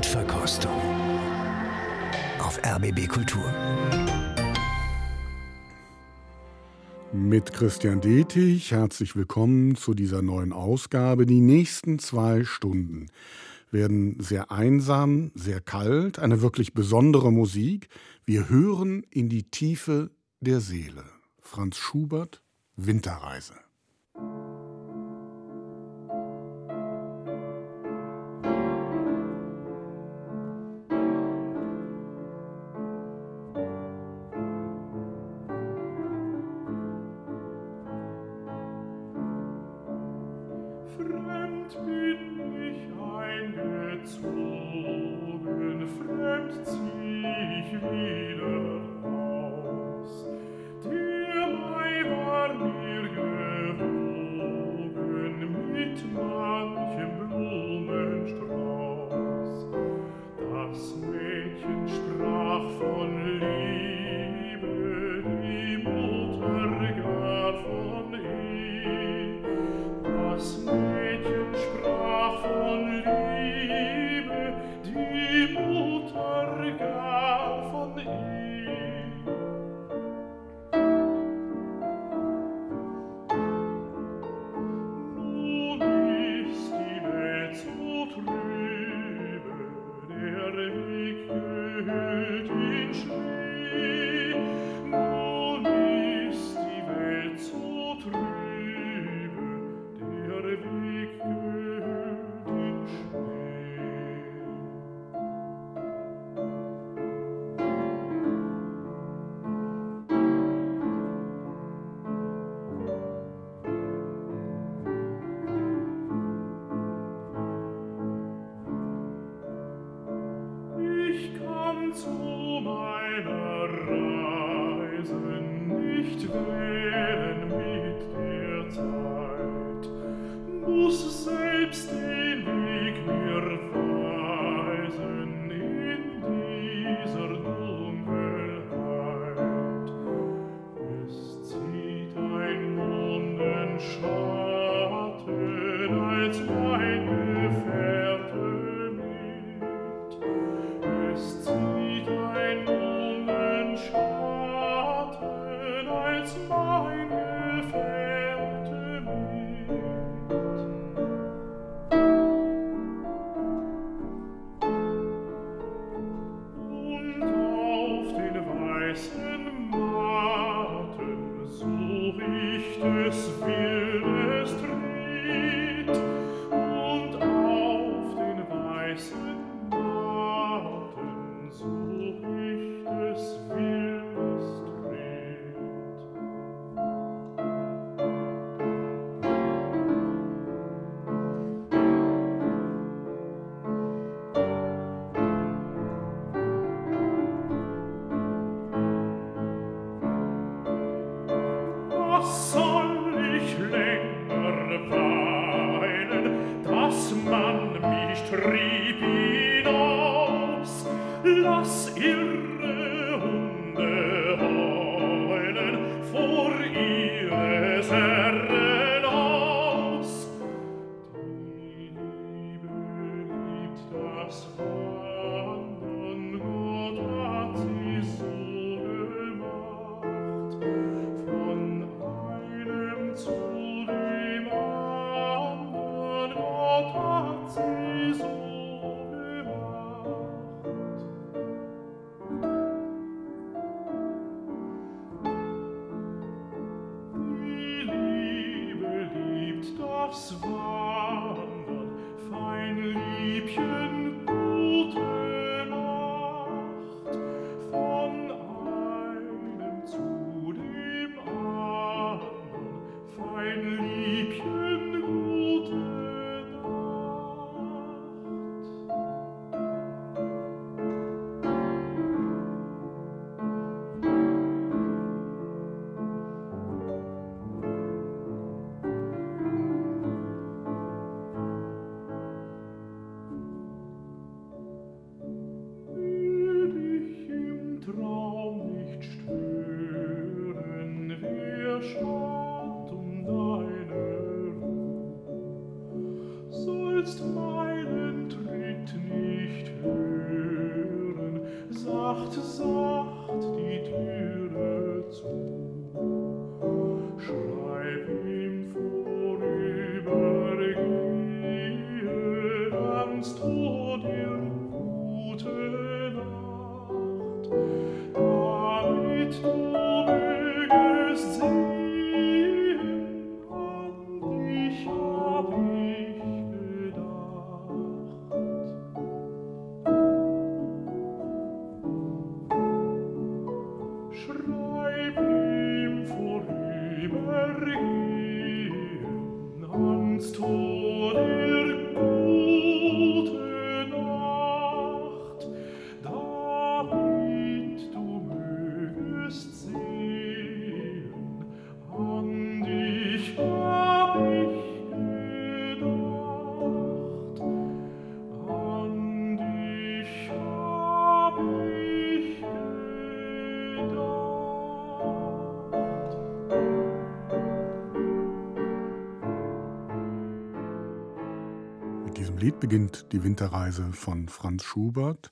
Mundverkostung auf RBB Kultur. Mit Christian Detig, herzlich willkommen zu dieser neuen Ausgabe. Die nächsten zwei Stunden werden sehr einsam, sehr kalt, eine wirklich besondere Musik. Wir hören in die Tiefe der Seele. Franz Schubert, Winterreise. Beginnt die Winterreise von Franz Schubert.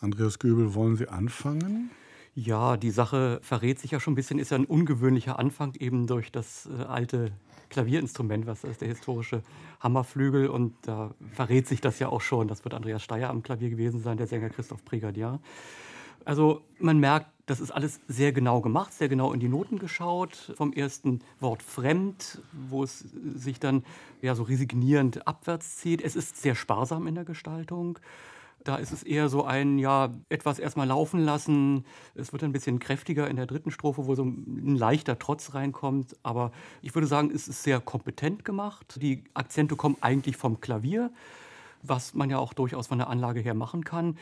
Andreas Göbel, wollen Sie anfangen? Ja, die Sache verrät sich ja schon ein bisschen, ist ja ein ungewöhnlicher Anfang eben durch das äh, alte Klavierinstrument, was ist der historische Hammerflügel und da verrät sich das ja auch schon. Das wird Andreas Steyer am Klavier gewesen sein, der Sänger Christoph Brigadier. Also man merkt, das ist alles sehr genau gemacht, sehr genau in die Noten geschaut. Vom ersten Wort fremd, wo es sich dann ja so resignierend abwärts zieht. Es ist sehr sparsam in der Gestaltung. Da ist es eher so ein, ja, etwas erstmal laufen lassen. Es wird ein bisschen kräftiger in der dritten Strophe, wo so ein leichter Trotz reinkommt. Aber ich würde sagen, es ist sehr kompetent gemacht. Die Akzente kommen eigentlich vom Klavier, was man ja auch durchaus von der Anlage her machen kann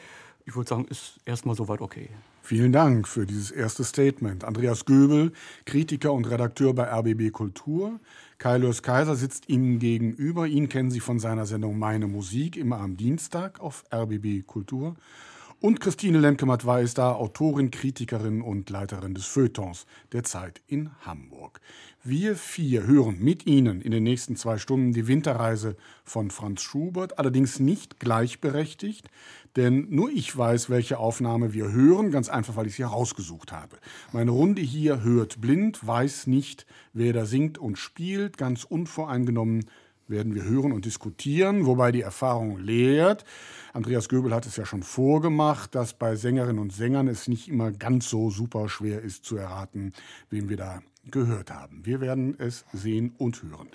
ich würde sagen, ist erstmal soweit okay. Vielen Dank für dieses erste Statement. Andreas Göbel, Kritiker und Redakteur bei RBB Kultur. Kaius Kaiser sitzt Ihnen gegenüber. Ihn kennen Sie von seiner Sendung Meine Musik, immer am Dienstag auf RBB Kultur. Und Christine Lemke-Matwei ist da, Autorin, Kritikerin und Leiterin des Feuilletons der Zeit in Hamburg. Wir vier hören mit Ihnen in den nächsten zwei Stunden die Winterreise von Franz Schubert, allerdings nicht gleichberechtigt, denn nur ich weiß, welche Aufnahme wir hören, ganz einfach, weil ich sie herausgesucht habe. Meine Runde hier hört blind, weiß nicht, wer da singt und spielt, ganz unvoreingenommen werden wir hören und diskutieren, wobei die Erfahrung lehrt. Andreas Göbel hat es ja schon vorgemacht, dass bei Sängerinnen und Sängern es nicht immer ganz so super schwer ist zu erraten, wem wir da gehört haben. Wir werden es sehen und hören.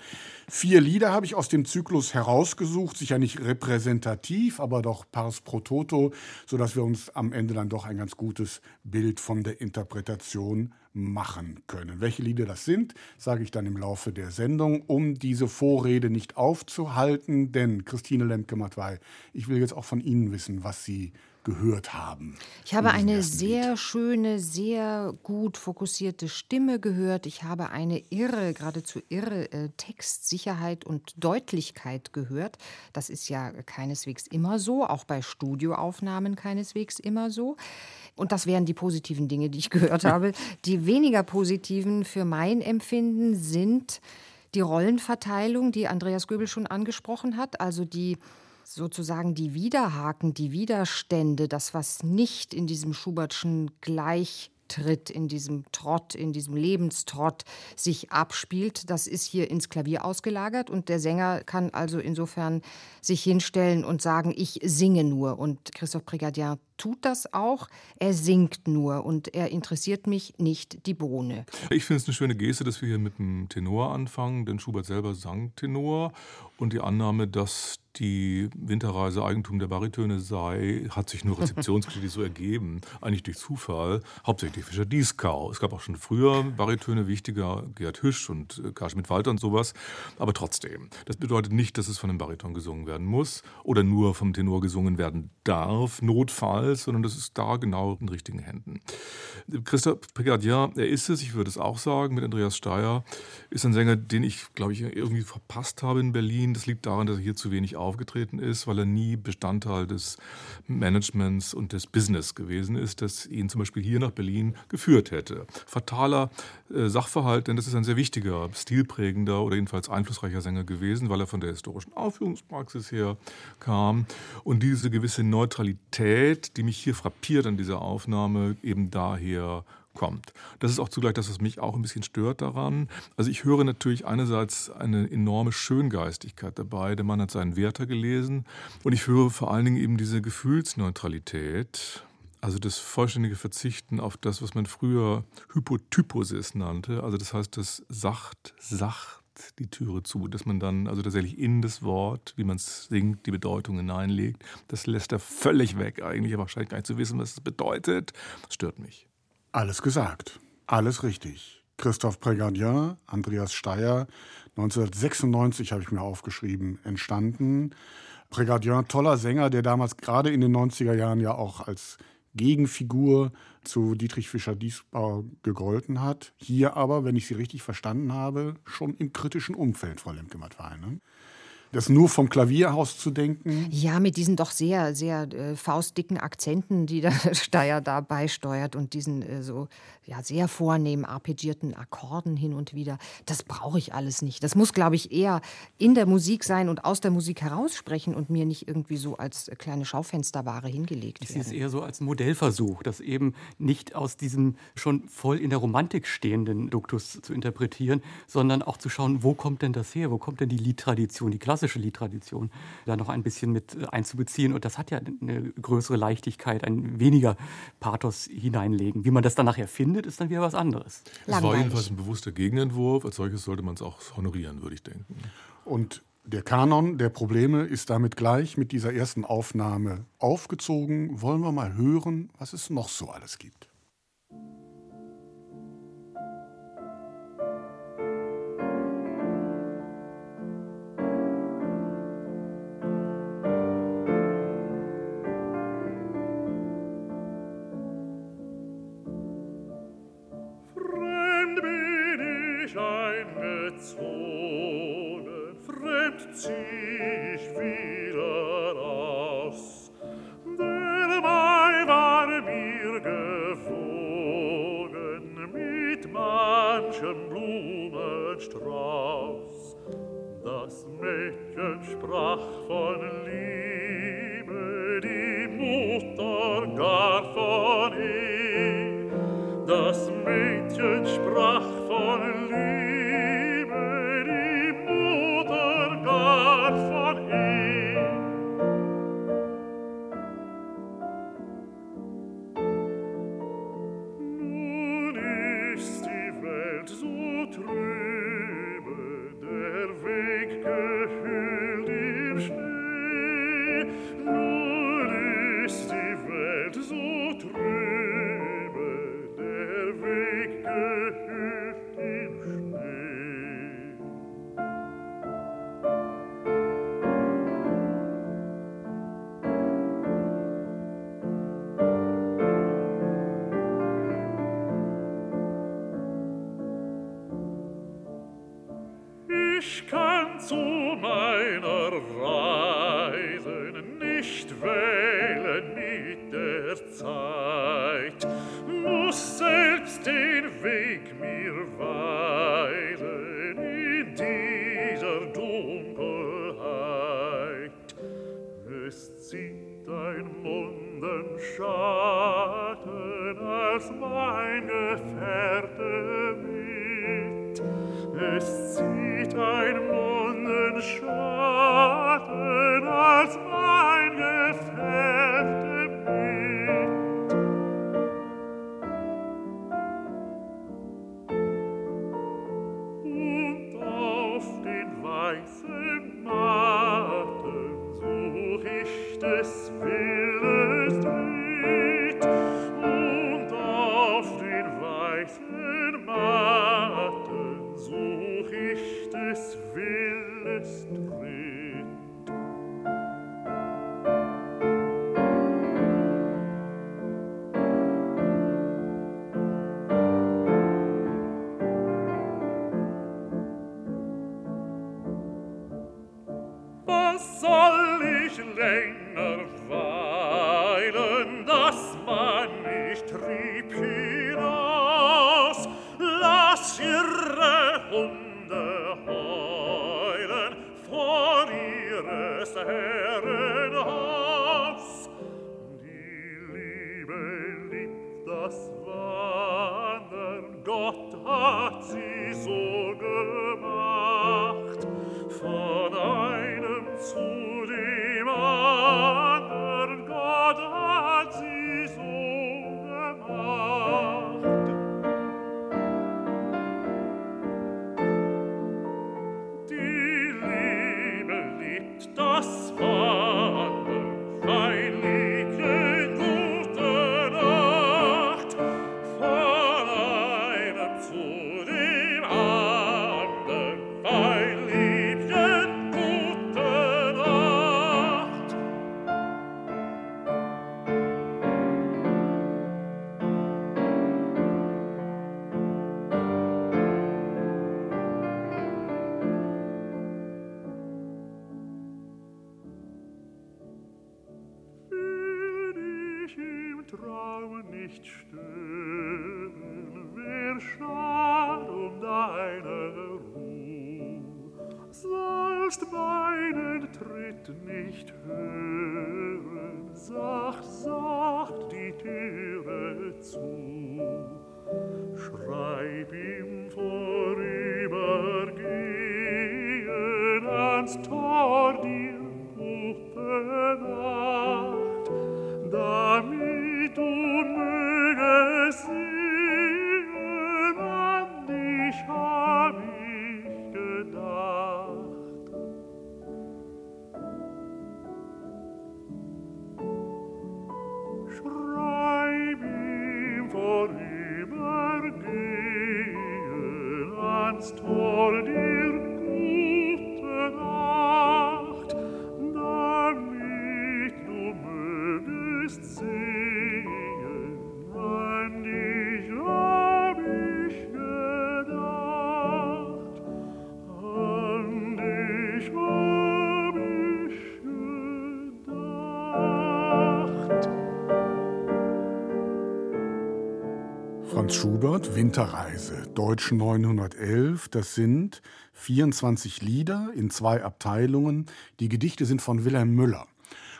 Vier Lieder habe ich aus dem Zyklus herausgesucht, sicher nicht repräsentativ, aber doch pars pro toto, sodass wir uns am Ende dann doch ein ganz gutes Bild von der Interpretation machen können. Welche Lieder das sind, sage ich dann im Laufe der Sendung, um diese Vorrede nicht aufzuhalten, denn Christine Lemke-Matwei, ich will jetzt auch von Ihnen wissen, was Sie gehört haben. Ich habe eine sehr Lied. schöne, sehr gut fokussierte Stimme gehört. Ich habe eine irre, geradezu irre äh, Textsicherheit und Deutlichkeit gehört. Das ist ja keineswegs immer so, auch bei Studioaufnahmen keineswegs immer so. Und das wären die positiven Dinge, die ich gehört habe. Die weniger positiven für mein Empfinden sind die Rollenverteilung, die Andreas Göbel schon angesprochen hat, also die sozusagen die Widerhaken, die Widerstände, das, was nicht in diesem Schubertschen Gleichtritt, in diesem Trott, in diesem Lebenstrott sich abspielt, das ist hier ins Klavier ausgelagert und der Sänger kann also insofern sich hinstellen und sagen, ich singe nur. Und Christoph Brigadier tut das auch. Er singt nur und er interessiert mich nicht die Bohne. Ich finde es eine schöne Geste, dass wir hier mit dem Tenor anfangen, denn Schubert selber sang Tenor und die Annahme, dass die Winterreise Eigentum der Baritöne sei, hat sich nur rezeptionsgeschichtlich so ergeben, eigentlich durch Zufall, hauptsächlich Fischer Dieskau. Es gab auch schon früher Baritöne wichtiger, Gerd Hüsch und äh, Karl Schmidt-Walter und sowas, aber trotzdem. Das bedeutet nicht, dass es von einem Bariton gesungen werden muss oder nur vom Tenor gesungen werden darf, notfalls, sondern das ist da genau in richtigen Händen. Christoph Brigadier, er ist es, ich würde es auch sagen, mit Andreas Steyer, ist ein Sänger, den ich, glaube ich, irgendwie verpasst habe in Berlin. Das liegt daran, dass er hier zu wenig aufgetreten ist, weil er nie Bestandteil des Managements und des Business gewesen ist, das ihn zum Beispiel hier nach Berlin geführt hätte. Fataler äh, Sachverhalt, denn das ist ein sehr wichtiger, stilprägender oder jedenfalls einflussreicher Sänger gewesen, weil er von der historischen Aufführungspraxis her kam. Und diese gewisse Neutralität, die mich hier frappiert an dieser Aufnahme, eben daher kommt. Das ist auch zugleich das, was mich auch ein bisschen stört daran. Also ich höre natürlich einerseits eine enorme Schöngeistigkeit dabei. Der Mann hat seinen Werther gelesen und ich höre vor allen Dingen eben diese Gefühlsneutralität. Also das vollständige Verzichten auf das, was man früher Hypotyposis nannte. Also das heißt das sacht, sach die Türe zu, dass man dann also tatsächlich in das Wort, wie man es singt, die Bedeutung hineinlegt. Das lässt er völlig weg eigentlich, wahrscheinlich gar nicht zu wissen, was es bedeutet. Das stört mich. Alles gesagt, alles richtig. Christoph Prégardien, Andreas Steyer, 1996 habe ich mir aufgeschrieben, entstanden. Prégardien, toller Sänger, der damals gerade in den 90er Jahren ja auch als Gegenfigur zu Dietrich Fischer-Diesbau gegolten hat. Hier aber, wenn ich Sie richtig verstanden habe, schon im kritischen Umfeld, Frau Lemke-Matwein. Ne? Das nur vom Klavierhaus zu denken. Ja, mit diesen doch sehr, sehr äh, faustdicken Akzenten, die der Steier da beisteuert und diesen äh, so ja, sehr vornehm arpeggierten Akkorden hin und wieder. Das brauche ich alles nicht. Das muss, glaube ich, eher in der Musik sein und aus der Musik heraussprechen und mir nicht irgendwie so als kleine Schaufensterware hingelegt werden. Ich sehe es eher so als Modellversuch, das eben nicht aus diesem schon voll in der Romantik stehenden Duktus zu interpretieren, sondern auch zu schauen, wo kommt denn das her? Wo kommt denn die Liedtradition, die klassische Liedtradition da noch ein bisschen mit äh, einzubeziehen? Und das hat ja eine größere Leichtigkeit, ein weniger Pathos hineinlegen. Wie man das dann nachher findet, findet, ist dann wieder was anderes. Es war jedenfalls ein bewusster Gegenentwurf. Als solches sollte man es auch honorieren, würde ich denken. Und der Kanon der Probleme ist damit gleich mit dieser ersten Aufnahme aufgezogen. Wollen wir mal hören, was es noch so alles gibt. Zonen fremd zieh ich wieder aus, der Mai war mir gewogen mit manchem Blumenstrauß. Das Mädchen sprach von Liebe, die Mutter gar von Ehe. Das Mädchen sprach reichen Länder Winterreise, Deutsch 911. Das sind 24 Lieder in zwei Abteilungen. Die Gedichte sind von Wilhelm Müller.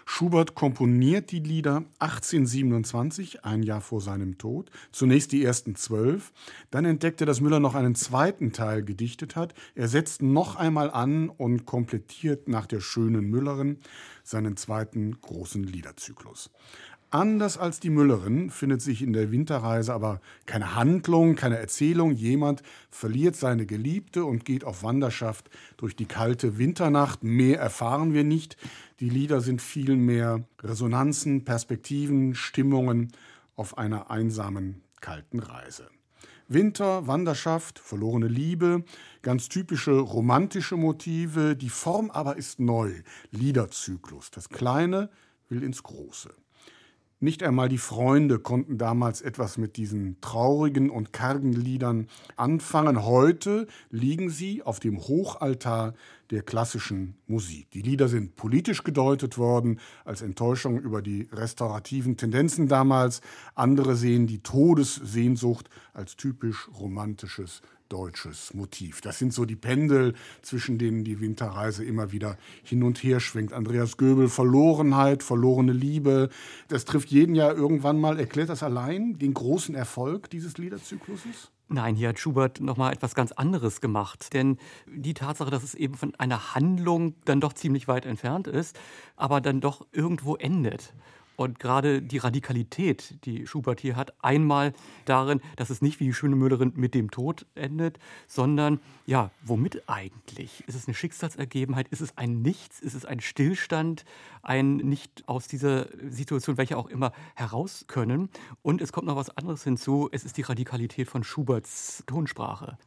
Schubert komponiert die Lieder 1827, ein Jahr vor seinem Tod. Zunächst die ersten zwölf. Dann entdeckt er, dass Müller noch einen zweiten Teil gedichtet hat. Er setzt noch einmal an und komplettiert nach der schönen Müllerin seinen zweiten großen Liederzyklus. Anders als die Müllerin findet sich in der Winterreise aber keine Handlung, keine Erzählung. Jemand verliert seine Geliebte und geht auf Wanderschaft durch die kalte Winternacht. Mehr erfahren wir nicht. Die Lieder sind vielmehr Resonanzen, Perspektiven, Stimmungen auf einer einsamen, kalten Reise. Winter, Wanderschaft, verlorene Liebe, ganz typische romantische Motive. Die Form aber ist neu. Liederzyklus. Das Kleine will ins Große. Nicht einmal die Freunde konnten damals etwas mit diesen traurigen und kargen Liedern anfangen. Heute liegen sie auf dem Hochaltar der klassischen Musik. Die Lieder sind politisch gedeutet worden als Enttäuschung über die restaurativen Tendenzen damals. Andere sehen die Todessehnsucht als typisch romantisches deutsches Motiv. Das sind so die Pendel, zwischen denen die Winterreise immer wieder hin und her schwingt. Andreas Göbel, Verlorenheit, verlorene Liebe. Das trifft jeden Jahr irgendwann mal. Erklärt das allein den großen Erfolg dieses Liederzykluses? Nein, hier hat Schubert noch mal etwas ganz anderes gemacht. Denn die Tatsache, dass es eben von einer Handlung dann doch ziemlich weit entfernt ist, aber dann doch irgendwo endet. Und gerade die Radikalität, die Schubert hier hat, einmal darin, dass es nicht wie die schöne Müllerin mit dem Tod endet, sondern ja, womit eigentlich? Ist es eine Schicksalsergebenheit? Ist es ein Nichts? Ist es ein Stillstand? Ein nicht aus dieser Situation, welche auch immer, heraus können? Und es kommt noch was anderes hinzu. Es ist die Radikalität von Schuberts Tonsprache.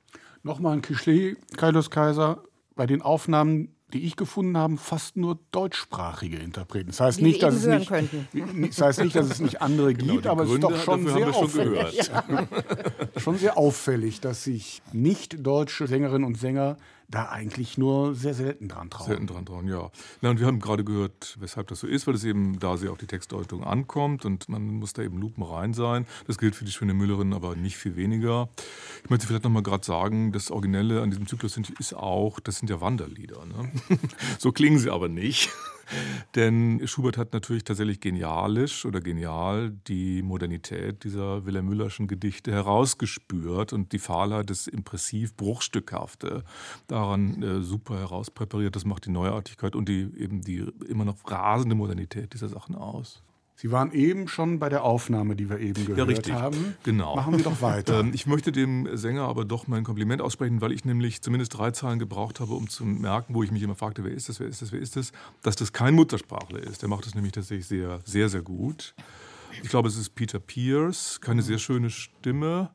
Nochmal ein Klischee, Kaius Kaiser. Bei den Aufnahmen die ich gefunden habe, fast nur deutschsprachige Interpreten. Das heißt, nicht, dass es nicht, das heißt nicht, dass es nicht andere genau, gibt, aber Gründe es ist doch schon sehr auffällig. Schon, ja. schon sehr auffällig, dass sich nicht deutsche Sängerinnen und Sänger da eigentlich nur sehr selten dran trauen. Selten dran trauen, ja. Na, und wir haben gerade gehört, weshalb das so ist, weil es eben da sehr auf die Textdeutung ankommt und man muss da eben lupenrein sein. Das gilt für die schöne Müllerin, aber nicht viel weniger. Ich möchte vielleicht noch mal gerade sagen, das Originelle an diesem Zyklus ist auch, das sind ja Wanderlieder. Ne? so klingen sie aber nicht. Denn Schubert hat natürlich tatsächlich genialisch oder genial die Modernität dieser Wilhelm Müllerschen Gedichte herausgespürt und die Fahlheit, das impressiv Bruchstückhafte daran äh, super herauspräpariert. Das macht die Neuartigkeit und die eben die immer noch rasende Modernität dieser Sachen aus. Sie waren eben schon bei der Aufnahme, die wir eben gehört ja, richtig. haben. Genau. Machen wir doch weiter. Ähm, ich möchte dem Sänger aber doch mein Kompliment aussprechen, weil ich nämlich zumindest drei Zahlen gebraucht habe, um zu merken, wo ich mich immer fragte, wer ist das, wer ist das, wer ist das, dass das kein Muttersprachler ist. Der macht das nämlich tatsächlich sehr, sehr, sehr gut. Ich glaube, es ist Peter Pierce, keine sehr schöne Stimme.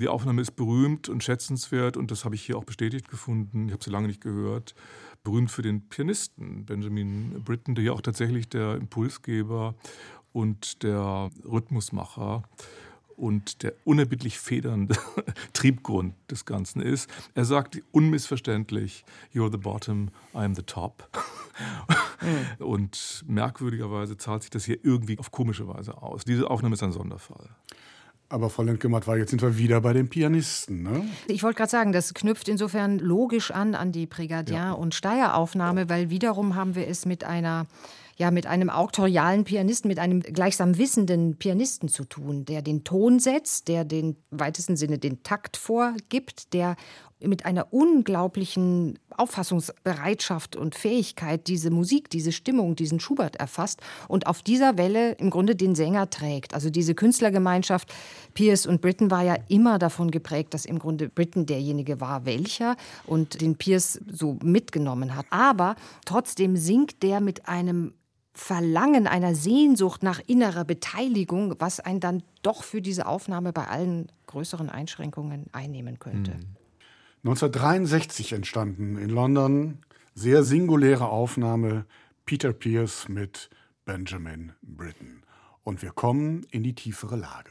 Die Aufnahme ist berühmt und schätzenswert und das habe ich hier auch bestätigt gefunden. Ich habe sie lange nicht gehört. Berühmt für den Pianisten Benjamin Britten, der ja auch tatsächlich der Impulsgeber und der Rhythmusmacher und der unerbittlich federnde Triebgrund des Ganzen ist. Er sagt unmissverständlich, You're the bottom, I'm the top. Mhm. Und merkwürdigerweise zahlt sich das hier irgendwie auf komische Weise aus. Diese Aufnahme ist ein Sonderfall. Aber Frau Lendgematt war, jetzt sind wir wieder bei den Pianisten. Ne? Ich wollte gerade sagen, das knüpft insofern logisch an an die Brigadier- ja. und Steier-Aufnahme, weil wiederum haben wir es mit einer ja mit einem auktorialen Pianisten, mit einem gleichsam wissenden Pianisten zu tun, der den Ton setzt, der den weitesten Sinne den Takt vorgibt, der mit einer unglaublichen Auffassungsbereitschaft und Fähigkeit diese Musik, diese Stimmung, diesen Schubert erfasst und auf dieser Welle im Grunde den Sänger trägt. Also diese Künstlergemeinschaft Pierce und Britten war ja immer davon geprägt, dass im Grunde Britten derjenige war, welcher und den Pierce so mitgenommen hat. Aber trotzdem singt der mit einem Verlangen, einer Sehnsucht nach innerer Beteiligung, was einen dann doch für diese Aufnahme bei allen größeren Einschränkungen einnehmen könnte. 1963 entstanden in London, sehr singuläre Aufnahme Peter Pierce mit Benjamin Britten. Und wir kommen in die tiefere Lage.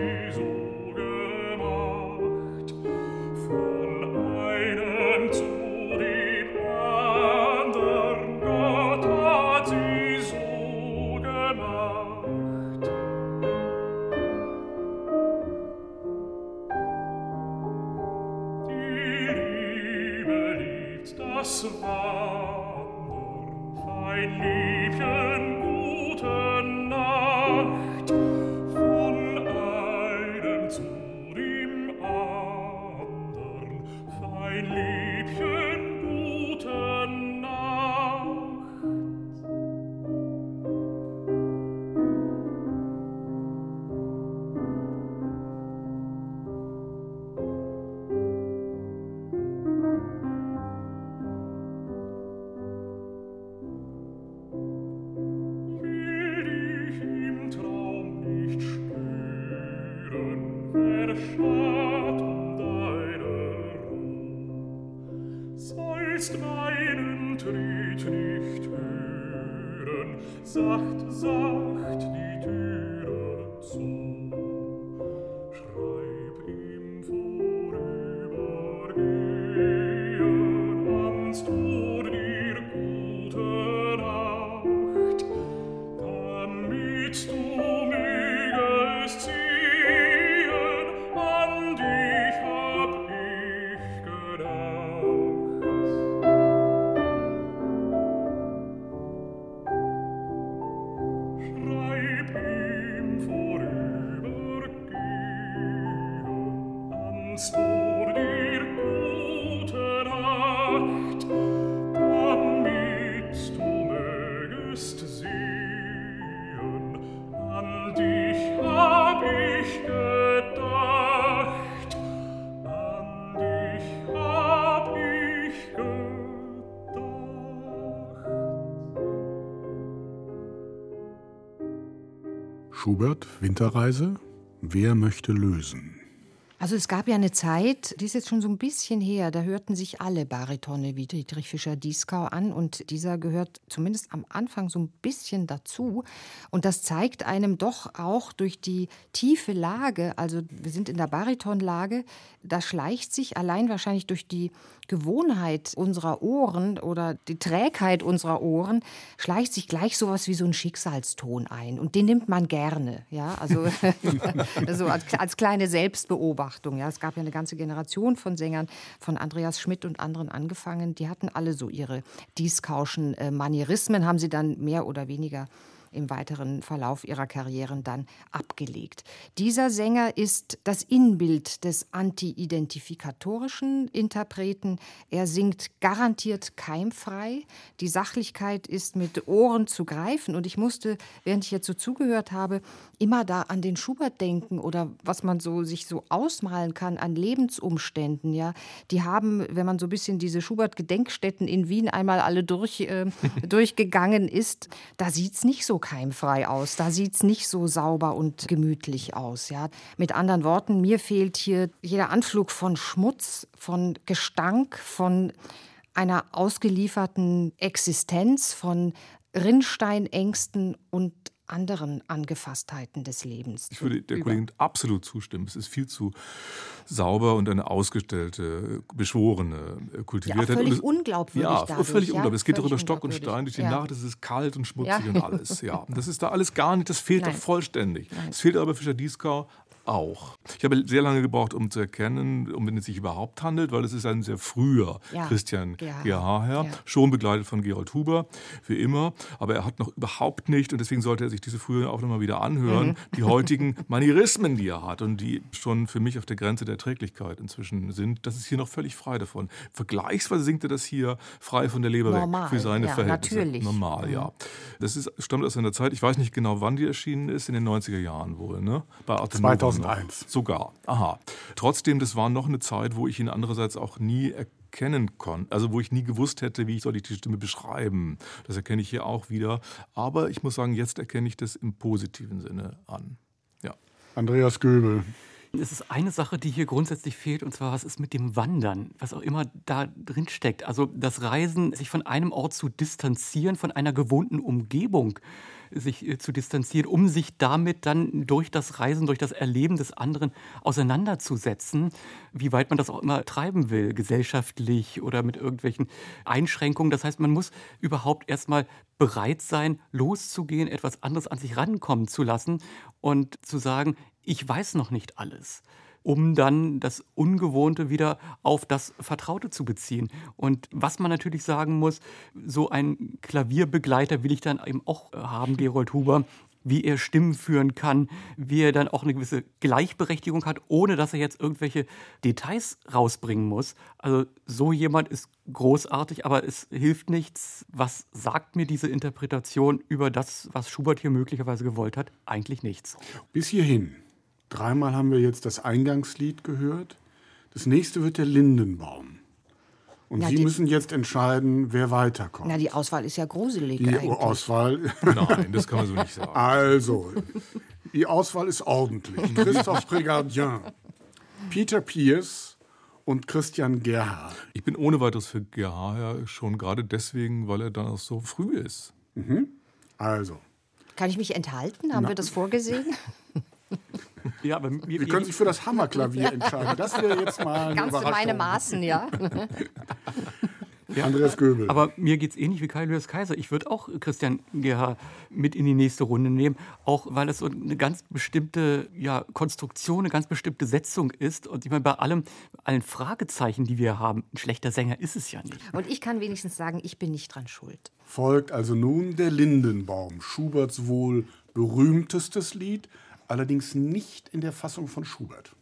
Schubert, Winterreise. Wer möchte lösen? Also es gab ja eine Zeit, die ist jetzt schon so ein bisschen her, da hörten sich alle Baritone wie Dietrich Fischer-Dieskau an und dieser gehört zumindest am Anfang so ein bisschen dazu. Und das zeigt einem doch auch durch die tiefe Lage, also wir sind in der Baritonlage, da schleicht sich allein wahrscheinlich durch die Gewohnheit unserer Ohren oder die Trägheit unserer Ohren schleicht sich gleich sowas wie so ein Schicksalston ein. Und den nimmt man gerne. Ja? Also, also als, als, kleine Selbstbeobachtung. Ja? Es gab ja eine ganze Generation von Sängern, von Andreas Schmidt und anderen angefangen, die hatten alle so ihre Dieskauschen äh, Manierismen, haben sie dann mehr oder weniger im weiteren Verlauf ihrer Karrieren dann abgelegt. Dieser Sänger ist das Inbild des anti-identifikatorischen Interpreten. Er singt garantiert keimfrei. Die Sachlichkeit ist mit Ohren zu greifen. Und ich musste, während ich jetzt so zugehört habe, immer da an den Schubert denken oder was man so sich so ausmalen kann an Lebensumständen. Ja, die haben, wenn man so ein bisschen diese Schubert-Gedenkstätten in Wien einmal alle durch, äh, durchgegangen ist, da sieht es nicht so keimfrei aus. Da sieht es nicht so sauber und gemütlich aus. Ja. Mit anderen Worten, mir fehlt hier jeder Anflug von Schmutz, von Gestank, von einer ausgelieferten Existenz, von Rinnsteinängsten und anderen Angefasstheiten des Lebens. Ich würde der Kollegin absolut zustimmen. Es ist viel zu sauber und eine ausgestellte, beschworene, kultivierte. Ja, völlig unglaubwürdig. Ja, dadurch, völlig ja? unglaubwürdig. Es geht darüber Stock und Stein durch die ja. Nacht. Es ist kalt und schmutzig ja. und alles. Ja, das ist da alles gar nicht. Das fehlt Nein. doch vollständig. Es fehlt aber Fischer-Dieskau auch. Ich habe sehr lange gebraucht, um zu erkennen, um wen es sich überhaupt handelt, weil es ist ein sehr früher ja. Christian G.H. Herr, ja. schon begleitet von Gerold Huber, wie immer. Aber er hat noch überhaupt nicht, und deswegen sollte er sich diese früheren auch nochmal wieder anhören, mhm. die heutigen Manierismen, die er hat und die schon für mich auf der Grenze der Erträglichkeit inzwischen sind. Das ist hier noch völlig frei davon. Vergleichsweise singt er das hier frei von der Leber Normal, weg für seine ja, Verhältnisse. Natürlich. Normal, mhm. ja. Das ist, stammt aus einer Zeit, ich weiß nicht genau, wann die erschienen ist, in den 90er Jahren wohl, ne? Bei 2001. Sogar. Aha. Trotzdem, das war noch eine Zeit, wo ich ihn andererseits auch nie erkennen konnte, also wo ich nie gewusst hätte, wie ich soll ich die Stimme beschreiben. Das erkenne ich hier auch wieder. Aber ich muss sagen, jetzt erkenne ich das im positiven Sinne an. Ja. Andreas Göbel. Es ist eine Sache, die hier grundsätzlich fehlt, und zwar was ist mit dem Wandern, was auch immer da drin steckt. Also das Reisen, sich von einem Ort zu distanzieren, von einer gewohnten Umgebung sich äh, zu distanzieren, um sich damit dann durch das Reisen, durch das Erleben des anderen auseinanderzusetzen, wie weit man das auch immer treiben will, gesellschaftlich oder mit irgendwelchen Einschränkungen. Das heißt, man muss überhaupt erstmal bereit sein, loszugehen, etwas anderes an sich rankommen zu lassen und zu sagen, ich weiß noch nicht alles um dann das Ungewohnte wieder auf das Vertraute zu beziehen. Und was man natürlich sagen muss, so ein Klavierbegleiter will ich dann eben auch haben, Gerold Huber, wie er Stimmen führen kann, wie er dann auch eine gewisse Gleichberechtigung hat, ohne dass er jetzt irgendwelche Details rausbringen muss. Also so jemand ist großartig, aber es hilft nichts. Was sagt mir diese Interpretation über das, was Schubert hier möglicherweise gewollt hat? Eigentlich nichts. Bis hierhin. Dreimal haben wir jetzt das Eingangslied gehört. Das nächste wird der Lindenbaum. Und Na, Sie die- müssen jetzt entscheiden, wer weiterkommt. Na, die Auswahl ist ja gruselig die eigentlich. Auswahl. Nein, das kann man so nicht sagen. Also, die Auswahl ist ordentlich. Christophe Prégardien, Peter Pierce und Christian Gerhard. Ich bin ohne weiteres für GH schon gerade deswegen, weil er dann auch so früh ist. Also, Kann ich mich enthalten? Haben wir das vorgesehen? Ja, aber mir, Sie können sich für das Hammerklavier entscheiden. Das wäre jetzt mal eine Ganz in meine. Maßen, ja. Andreas Göbel. Aber mir geht es ähnlich wie Kai Lewis Kaiser. Ich würde auch Christian Gerhard mit in die nächste Runde nehmen, auch weil es so eine ganz bestimmte ja, Konstruktion, eine ganz bestimmte Setzung ist. Und ich meine, bei allem, allen Fragezeichen, die wir haben, ein schlechter Sänger ist es ja nicht. Und ich kann wenigstens sagen, ich bin nicht dran schuld. folgt also nun der Lindenbaum, Schuberts wohl berühmtestes Lied, allerdings nicht in der Fassung von Schubert.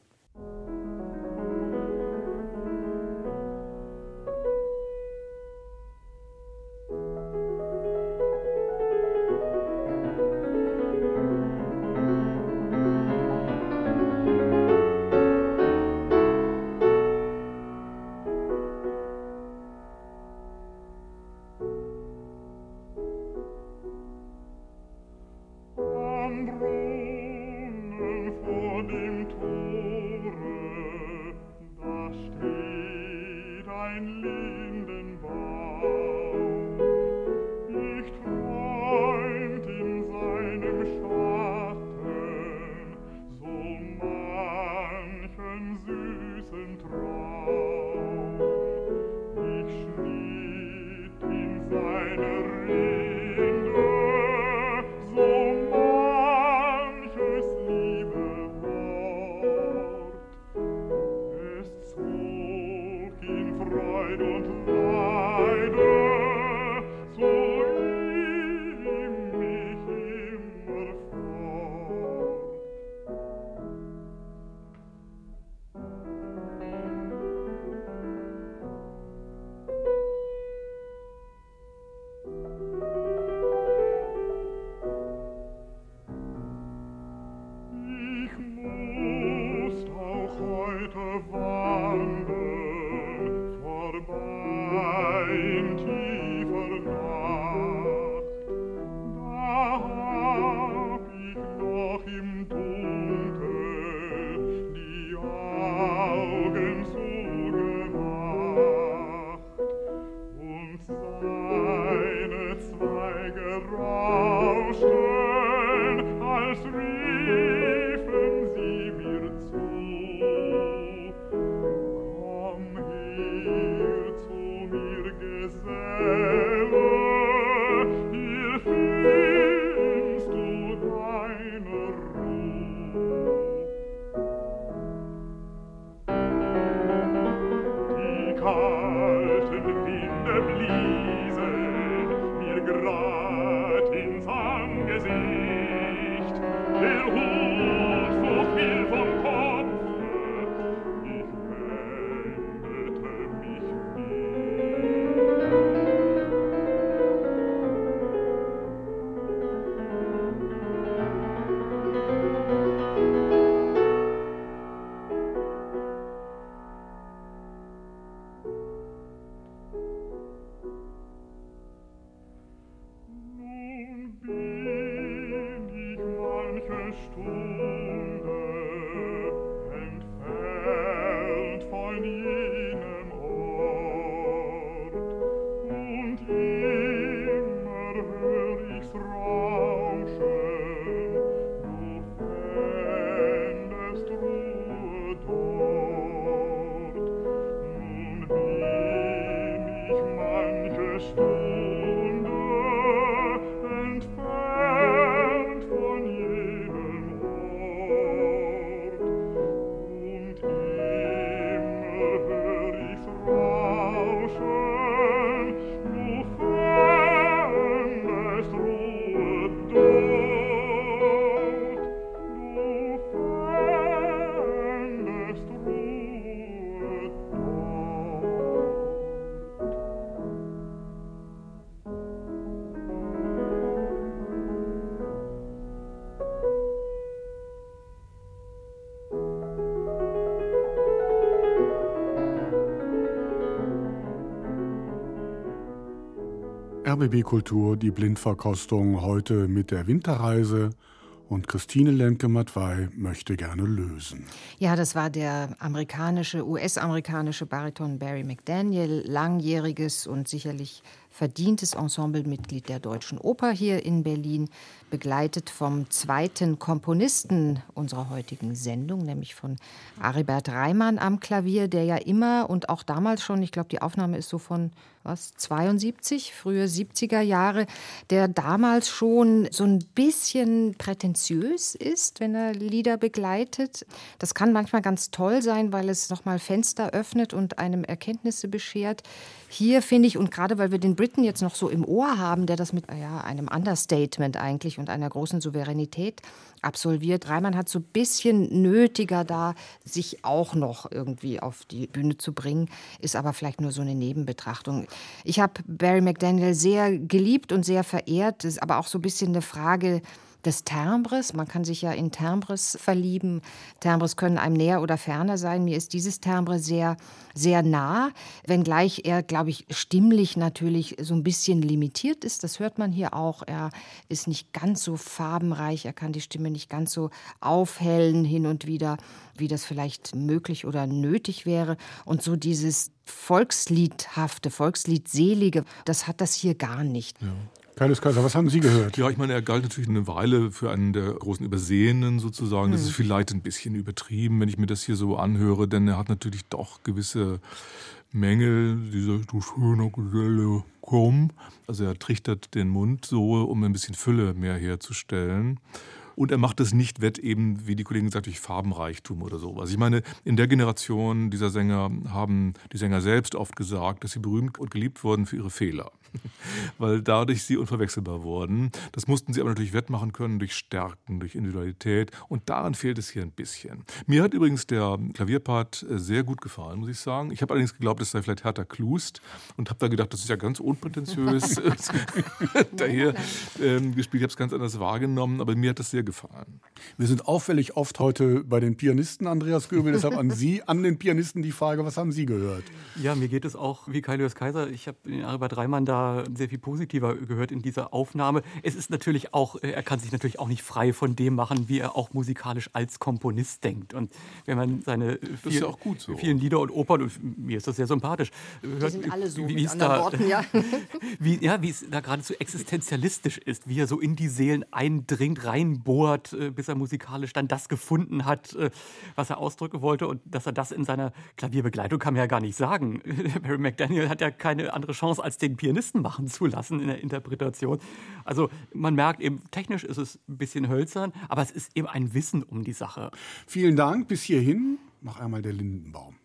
RBB Kultur, die Blindverkostung, heute mit der Winterreise. Und Christine Lemke-Matwei möchte gerne lösen. Ja, das war der amerikanische, US-amerikanische Bariton Barry McDaniel, langjähriges und sicherlich verdientes Ensemblemitglied der Deutschen Oper hier in Berlin, begleitet vom zweiten Komponisten unserer heutigen Sendung, nämlich von Aribert Reimann am Klavier, der ja immer und auch damals schon, ich glaube, die Aufnahme ist so von was 72, frühe 70er Jahre, der damals schon so ein bisschen prätentiös ist, wenn er Lieder begleitet. Das kann manchmal ganz toll sein, weil es nochmal Fenster öffnet und einem Erkenntnisse beschert. Hier finde ich, und gerade weil wir den Briten jetzt noch so im Ohr haben, der das mit ja, einem Understatement eigentlich und einer großen Souveränität absolviert. Reimann hat so ein bisschen nötiger da, sich auch noch irgendwie auf die Bühne zu bringen, ist aber vielleicht nur so eine Nebenbetrachtung. Ich habe Barry McDaniel sehr geliebt und sehr verehrt, ist aber auch so ein bisschen eine Frage, des Timbres. Man kann sich ja in Timbres verlieben. Timbres können einem näher oder ferner sein. Mir ist dieses Timbre sehr, sehr nah, wenngleich er, glaube ich, stimmlich natürlich so ein bisschen limitiert ist. Das hört man hier auch. Er ist nicht ganz so farbenreich. Er kann die Stimme nicht ganz so aufhellen hin und wieder, wie das vielleicht möglich oder nötig wäre. Und so dieses Volksliedhafte, Volksliedselige, das hat das hier gar nicht. Ja. Carlos Kaiser, was haben Sie gehört? Ja, ich meine, er galt natürlich eine Weile für einen der großen Übersehenen sozusagen. Das ist hm. vielleicht ein bisschen übertrieben, wenn ich mir das hier so anhöre, denn er hat natürlich doch gewisse Mängel, dieser du schöner Geselle, komm. Also er trichtert den Mund so, um ein bisschen Fülle mehr herzustellen. Und er macht es nicht wett, eben, wie die Kollegen gesagt, durch Farbenreichtum oder sowas. Ich meine, in der Generation dieser Sänger haben die Sänger selbst oft gesagt, dass sie berühmt und geliebt wurden für ihre Fehler. weil dadurch sie unverwechselbar wurden. Das mussten sie aber natürlich wettmachen können durch Stärken, durch Individualität und daran fehlt es hier ein bisschen. Mir hat übrigens der Klavierpart äh, sehr gut gefallen, muss ich sagen. Ich habe allerdings geglaubt, es sei vielleicht Hertha Klust und habe da gedacht, das ist ja ganz unprätentiös daher ähm, gespielt. Ich habe es ganz anders wahrgenommen, aber mir hat das sehr gefallen. Wir sind auffällig oft heute bei den Pianisten, Andreas Göbel, deshalb an Sie, an den Pianisten die Frage, was haben Sie gehört? Ja, mir geht es auch wie Kailius Kaiser. Ich habe den Albert Reimann da sehr viel positiver gehört in dieser Aufnahme. Es ist natürlich auch, äh, er kann sich natürlich auch nicht frei von dem machen, wie er auch musikalisch als Komponist denkt. Und wenn man seine viel, ja so. vielen Lieder und Opern, und mir ist das sehr sympathisch, hört, Die sind alle so wie, wie es da, Worten, ja. wie, ja, wie es da geradezu existenzialistisch ist, wie er so in die Seelen eindringt, reinbohrt, äh, bis er musikalisch dann das gefunden hat, äh, was er ausdrücken wollte. Und dass er das in seiner Klavierbegleitung kann man ja gar nicht sagen. Barry McDaniel hat ja keine andere Chance als den Pianisten machen zu lassen in der Interpretation. Also man merkt eben, technisch ist es ein bisschen hölzern, aber es ist eben ein Wissen um die Sache. Vielen Dank. Bis hierhin noch einmal der Lindenbaum.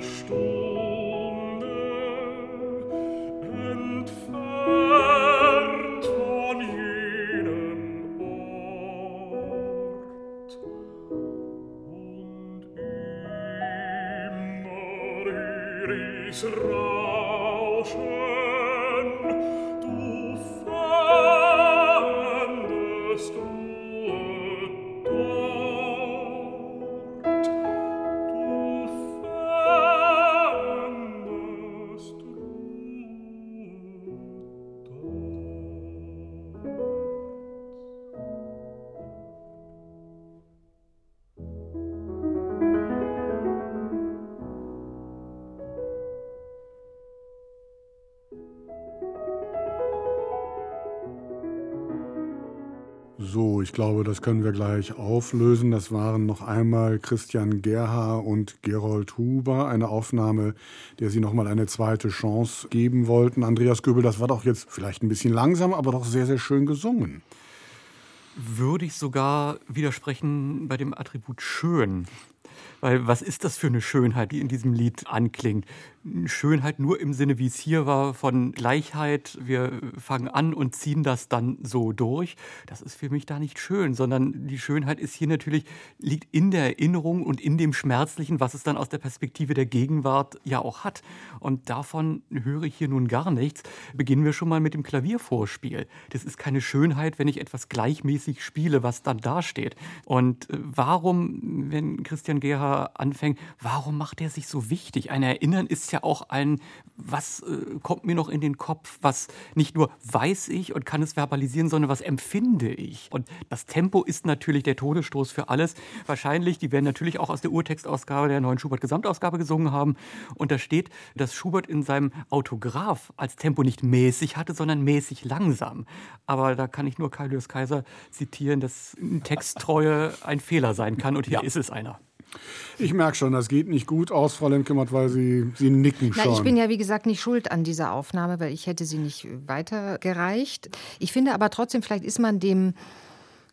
Stunde entfernt. Ich glaube, das können wir gleich auflösen. Das waren noch einmal Christian Gerha und Gerold Huber, eine Aufnahme, der Sie noch mal eine zweite Chance geben wollten. Andreas Göbel, das war doch jetzt vielleicht ein bisschen langsam, aber doch sehr, sehr schön gesungen. Würde ich sogar widersprechen bei dem Attribut schön. Weil was ist das für eine Schönheit, die in diesem Lied anklingt? Schönheit nur im Sinne, wie es hier war, von Gleichheit. Wir fangen an und ziehen das dann so durch. Das ist für mich da nicht schön, sondern die Schönheit ist hier natürlich, liegt in der Erinnerung und in dem Schmerzlichen, was es dann aus der Perspektive der Gegenwart ja auch hat. Und davon höre ich hier nun gar nichts. Beginnen wir schon mal mit dem Klaviervorspiel. Das ist keine Schönheit, wenn ich etwas gleichmäßig spiele, was dann dasteht. Und äh, warum, wenn Christian Gerhard anfängt, warum macht er sich so wichtig? Ein Erinnern ist ja auch ein, was äh, kommt mir noch in den Kopf, was nicht nur weiß ich und kann es verbalisieren, sondern was empfinde ich. Und das Tempo ist natürlich der Todesstoß für alles. Wahrscheinlich, die werden natürlich auch aus der Urtextausgabe der neuen Schubert-Gesamtausgabe gesungen haben. Und da steht, dass Schubert in seinem Autograph als Tempo nicht mäßig hatte, sondern mäßig langsam. Aber da kann ich nur Karl Kaiser zitieren, dass Texttreue ein Fehler sein kann. Und hier ja. ist es einer. Ich merke schon, das geht nicht gut aus, Frau Lemkemert, weil Sie, Sie nicken schon. Na, ich bin ja, wie gesagt, nicht schuld an dieser Aufnahme, weil ich hätte sie nicht weitergereicht. Ich finde aber trotzdem, vielleicht ist man dem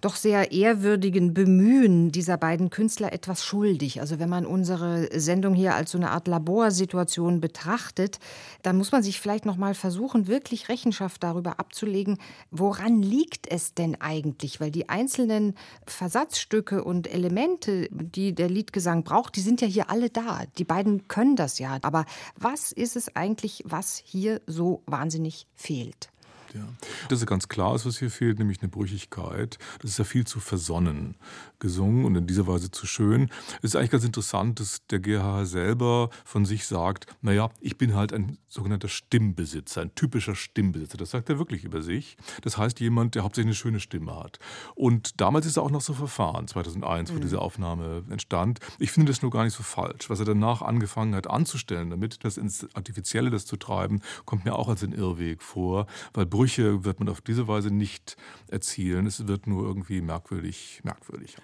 doch sehr ehrwürdigen Bemühen dieser beiden Künstler etwas schuldig. Also wenn man unsere Sendung hier als so eine Art Laborsituation betrachtet, dann muss man sich vielleicht noch mal versuchen, wirklich Rechenschaft darüber abzulegen, woran liegt es denn eigentlich? Weil die einzelnen Versatzstücke und Elemente, die der Liedgesang braucht, die sind ja hier alle da. Die beiden können das ja. Aber was ist es eigentlich, was hier so wahnsinnig fehlt? Ja. Das ist ganz klar, ist, was hier fehlt, nämlich eine Brüchigkeit. Das ist ja viel zu versonnen gesungen und in dieser Weise zu schön. Es ist eigentlich ganz interessant, dass der GH selber von sich sagt, naja, ich bin halt ein sogenannter Stimmbesitzer, ein typischer Stimmbesitzer. Das sagt er wirklich über sich. Das heißt jemand, der hauptsächlich eine schöne Stimme hat. Und damals ist er auch noch so verfahren, 2001, wo mhm. diese Aufnahme entstand. Ich finde das nur gar nicht so falsch. Was er danach angefangen hat anzustellen, damit das ins Artifizielle das zu treiben, kommt mir auch als ein Irrweg vor, weil Brüche wird man auf diese Weise nicht erzielen. Es wird nur irgendwie merkwürdig, merkwürdig.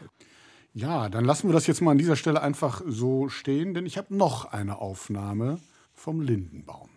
Ja, dann lassen wir das jetzt mal an dieser Stelle einfach so stehen, denn ich habe noch eine Aufnahme vom Lindenbaum.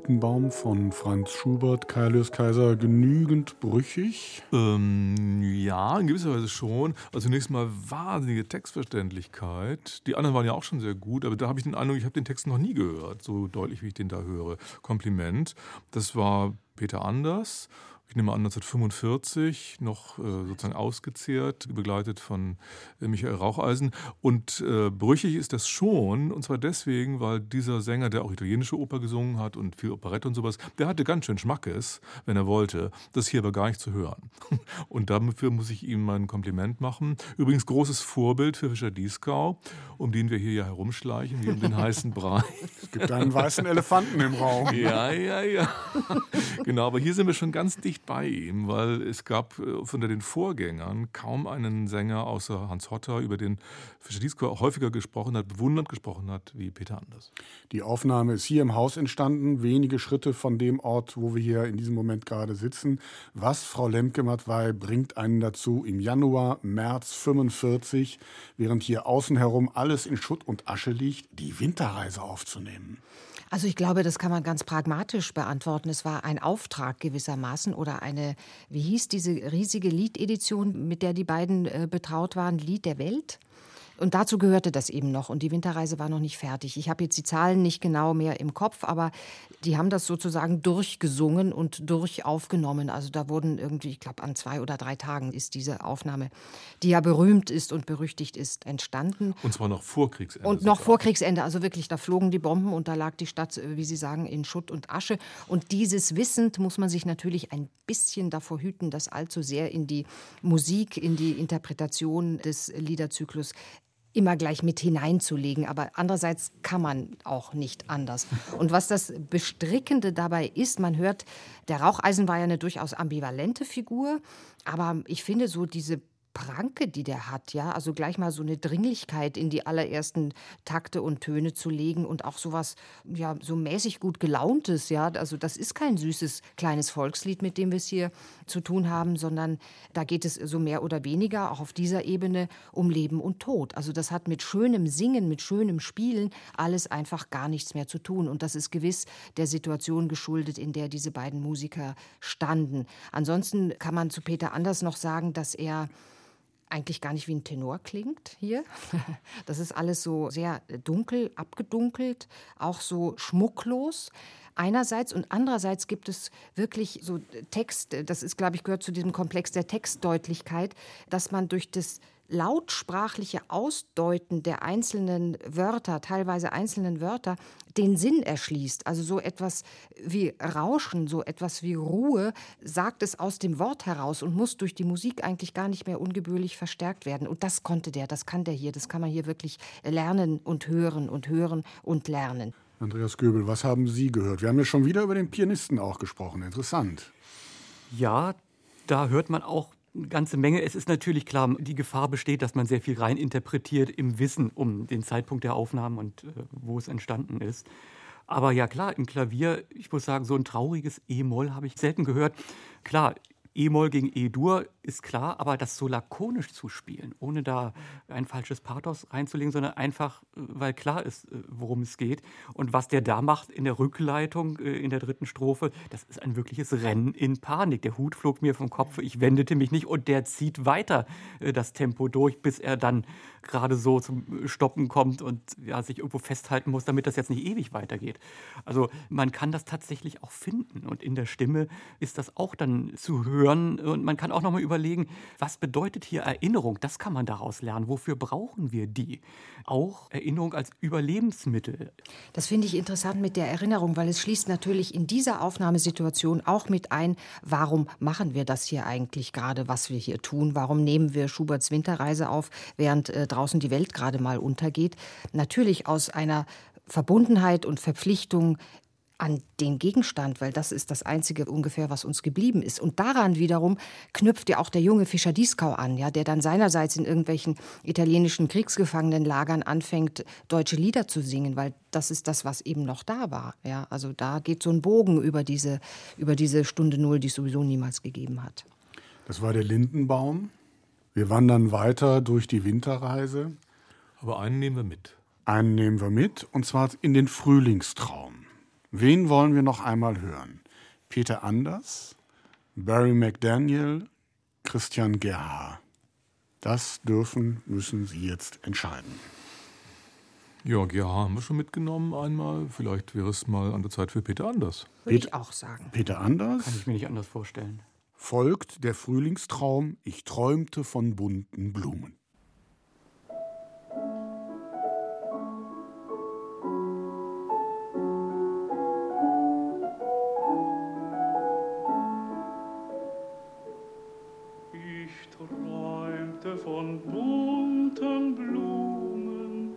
Lindenbaum von Franz Schubert, Kaius Kaiser, genügend brüchig? Ähm, ja, in gewisser Weise schon. Also zunächst mal wahnsinnige Textverständlichkeit. Die anderen waren ja auch schon sehr gut, aber da habe ich den Eindruck, ich habe den Text noch nie gehört, so deutlich, wie ich den da höre. Kompliment. Das war Peter Anders ich nehme an 1945, noch äh, sozusagen ausgezehrt, begleitet von äh, Michael Raucheisen. Und äh, brüchig ist das schon, und zwar deswegen, weil dieser Sänger, der auch italienische Oper gesungen hat und viel Operette und sowas, der hatte ganz schön Schmackes, wenn er wollte. Das hier aber gar nicht zu hören. Und dafür muss ich ihm mein Kompliment machen. Übrigens großes Vorbild für Fischer Dieskau, um den wir hier ja herumschleichen, wie um den heißen Brei. Es gibt einen weißen Elefanten im Raum. Ja, ja, ja. genau, aber hier sind wir schon ganz dicht bei ihm, weil es gab äh, unter den Vorgängern kaum einen Sänger außer Hans Hotter, über den Fischer Dieskau häufiger gesprochen hat, bewundernd gesprochen hat, wie Peter Anders. Die Aufnahme ist hier im Haus entstanden, wenige Schritte von dem Ort, wo wir hier in diesem Moment gerade sitzen. Was, Frau Lemke-Matwei, bringt einen dazu, im Januar, März 45, während hier außen herum alles in Schutt und Asche liegt, die Winterreise aufzunehmen? Also ich glaube, das kann man ganz pragmatisch beantworten. Es war ein Auftrag gewissermaßen oder eine, wie hieß diese riesige Liededition, mit der die beiden äh, betraut waren, Lied der Welt? Und dazu gehörte das eben noch. Und die Winterreise war noch nicht fertig. Ich habe jetzt die Zahlen nicht genau mehr im Kopf, aber die haben das sozusagen durchgesungen und durchaufgenommen. Also da wurden irgendwie, ich glaube, an zwei oder drei Tagen ist diese Aufnahme, die ja berühmt ist und berüchtigt ist, entstanden. Und zwar noch vor Kriegsende. Und noch vor Kriegsende. Also wirklich, da flogen die Bomben und da lag die Stadt, wie Sie sagen, in Schutt und Asche. Und dieses wissend muss man sich natürlich ein bisschen davor hüten, das allzu sehr in die Musik, in die Interpretation des Liederzyklus immer gleich mit hineinzulegen. Aber andererseits kann man auch nicht anders. Und was das Bestrickende dabei ist, man hört, der Raucheisen war ja eine durchaus ambivalente Figur, aber ich finde so diese Pranke, die der hat, ja, also gleich mal so eine Dringlichkeit in die allerersten Takte und Töne zu legen und auch sowas, ja, so mäßig gut gelauntes, ja, also das ist kein süßes kleines Volkslied, mit dem wir es hier zu tun haben, sondern da geht es so mehr oder weniger auch auf dieser Ebene um Leben und Tod. Also das hat mit schönem Singen, mit schönem Spielen alles einfach gar nichts mehr zu tun und das ist gewiss der Situation geschuldet, in der diese beiden Musiker standen. Ansonsten kann man zu Peter Anders noch sagen, dass er eigentlich gar nicht wie ein Tenor klingt hier. Das ist alles so sehr dunkel, abgedunkelt, auch so schmucklos. Einerseits und andererseits gibt es wirklich so Text, das ist, glaube ich, gehört zu diesem Komplex der Textdeutlichkeit, dass man durch das lautsprachliche Ausdeuten der einzelnen Wörter, teilweise einzelnen Wörter, den Sinn erschließt. Also so etwas wie Rauschen, so etwas wie Ruhe, sagt es aus dem Wort heraus und muss durch die Musik eigentlich gar nicht mehr ungebührlich verstärkt werden. Und das konnte der, das kann der hier, das kann man hier wirklich lernen und hören und hören und lernen. Andreas Göbel, was haben Sie gehört? Wir haben ja schon wieder über den Pianisten auch gesprochen. Interessant. Ja, da hört man auch eine ganze Menge. Es ist natürlich klar, die Gefahr besteht, dass man sehr viel reininterpretiert im Wissen um den Zeitpunkt der Aufnahmen und äh, wo es entstanden ist. Aber ja klar, im Klavier, ich muss sagen, so ein trauriges E-Moll habe ich selten gehört. Klar, E-Moll gegen E-Dur ist klar, aber das so lakonisch zu spielen, ohne da ein falsches Pathos reinzulegen, sondern einfach, äh, weil klar ist, äh, worum es geht. Und was der da macht in der Rückleitung, äh, in der dritten Strophe, das ist ein wirkliches Rennen in Panik. Der Hut flog mir vom Kopf, ich wendete mich nicht und der zieht weiter das Tempo durch, bis er dann gerade so zum Stoppen kommt und ja, sich irgendwo festhalten muss, damit das jetzt nicht ewig weitergeht. Also man kann das tatsächlich auch finden und in der Stimme ist das auch dann zu hören und man kann auch nochmal überlegen, was bedeutet hier Erinnerung? Das kann man daraus lernen. Wofür brauchen wir die? Auch Erinnerung als Überlebensmittel. Das finde ich interessant mit der Erinnerung, weil es schließt natürlich in dieser Aufnahmesituation auch mit ein, warum machen wir das hier eigentlich gerade, was wir hier tun? Warum nehmen wir Schuberts Winterreise auf, während äh, draußen die Welt gerade mal untergeht? Natürlich aus einer Verbundenheit und Verpflichtung an den Gegenstand, weil das ist das Einzige ungefähr, was uns geblieben ist. Und daran wiederum knüpft ja auch der junge Fischer Dieskau an, ja, der dann seinerseits in irgendwelchen italienischen Kriegsgefangenenlagern anfängt, deutsche Lieder zu singen, weil das ist das, was eben noch da war. Ja, also da geht so ein Bogen über diese, über diese Stunde Null, die es sowieso niemals gegeben hat. Das war der Lindenbaum. Wir wandern weiter durch die Winterreise. Aber einen nehmen wir mit. Einen nehmen wir mit, und zwar in den Frühlingstraum. Wen wollen wir noch einmal hören? Peter Anders, Barry McDaniel, Christian Gerha. Das dürfen, müssen Sie jetzt entscheiden. Ja, GH haben wir schon mitgenommen einmal. Vielleicht wäre es mal an der Zeit für Peter Anders. Würde ich auch sagen. Peter Anders Kann ich mir nicht anders vorstellen. folgt der Frühlingstraum, ich träumte von bunten Blumen. Von bunten Blumen,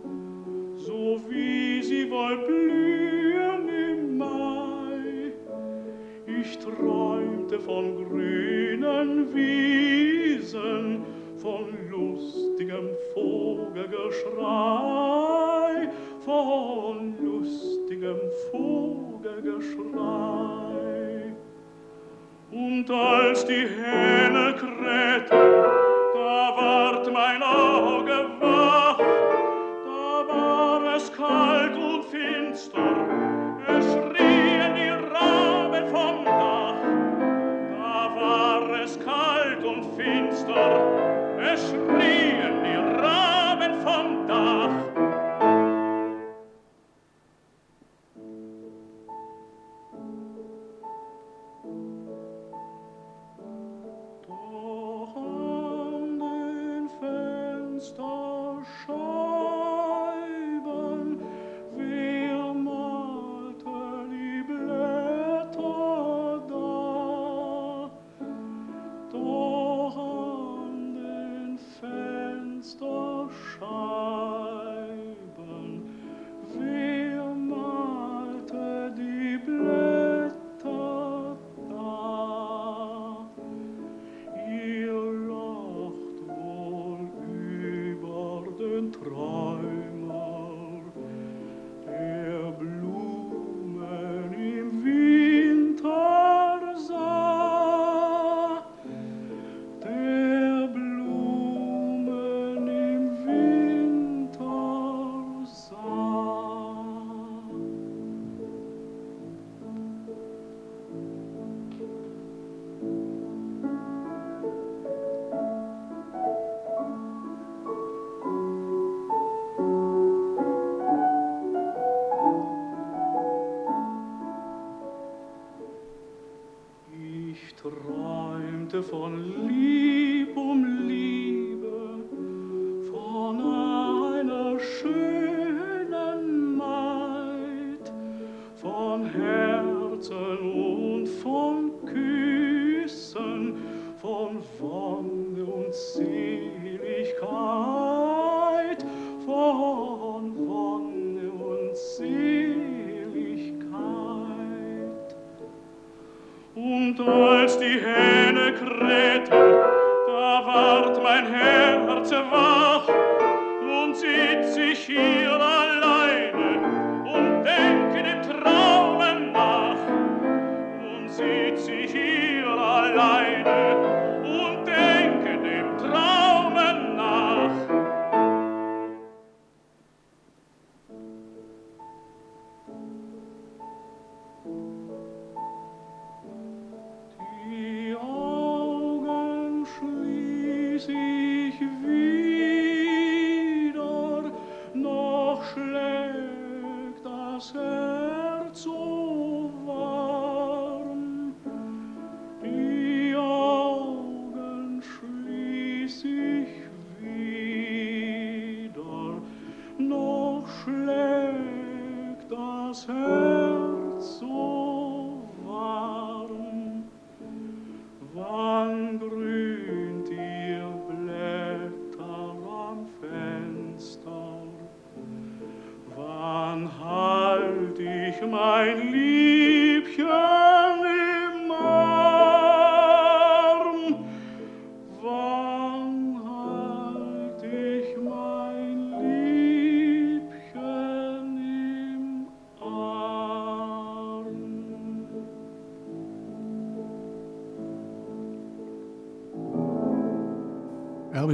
so wie sie wohl blühen im Mai. Ich träumte von grünen Wiesen, von lustigem Vogelgeschrei, von lustigem Vogelgeschrei. Und als die Hähne krähten, ward mein Auge wach, da war es kalt und finster, es schrien die Raben vom Dach. Da war es kalt und finster, es schrien träumte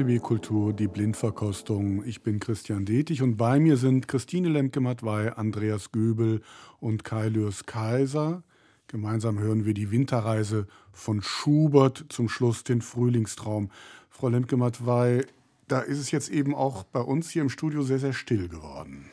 RBB Kultur, die Blindverkostung. Ich bin Christian Detig und bei mir sind Christine Lemke-Matwei, Andreas Göbel und Kai Lürs Kaiser. Gemeinsam hören wir die Winterreise von Schubert, zum Schluss den Frühlingstraum. Frau Lemke-Matwei, da ist es jetzt eben auch bei uns hier im Studio sehr, sehr still geworden.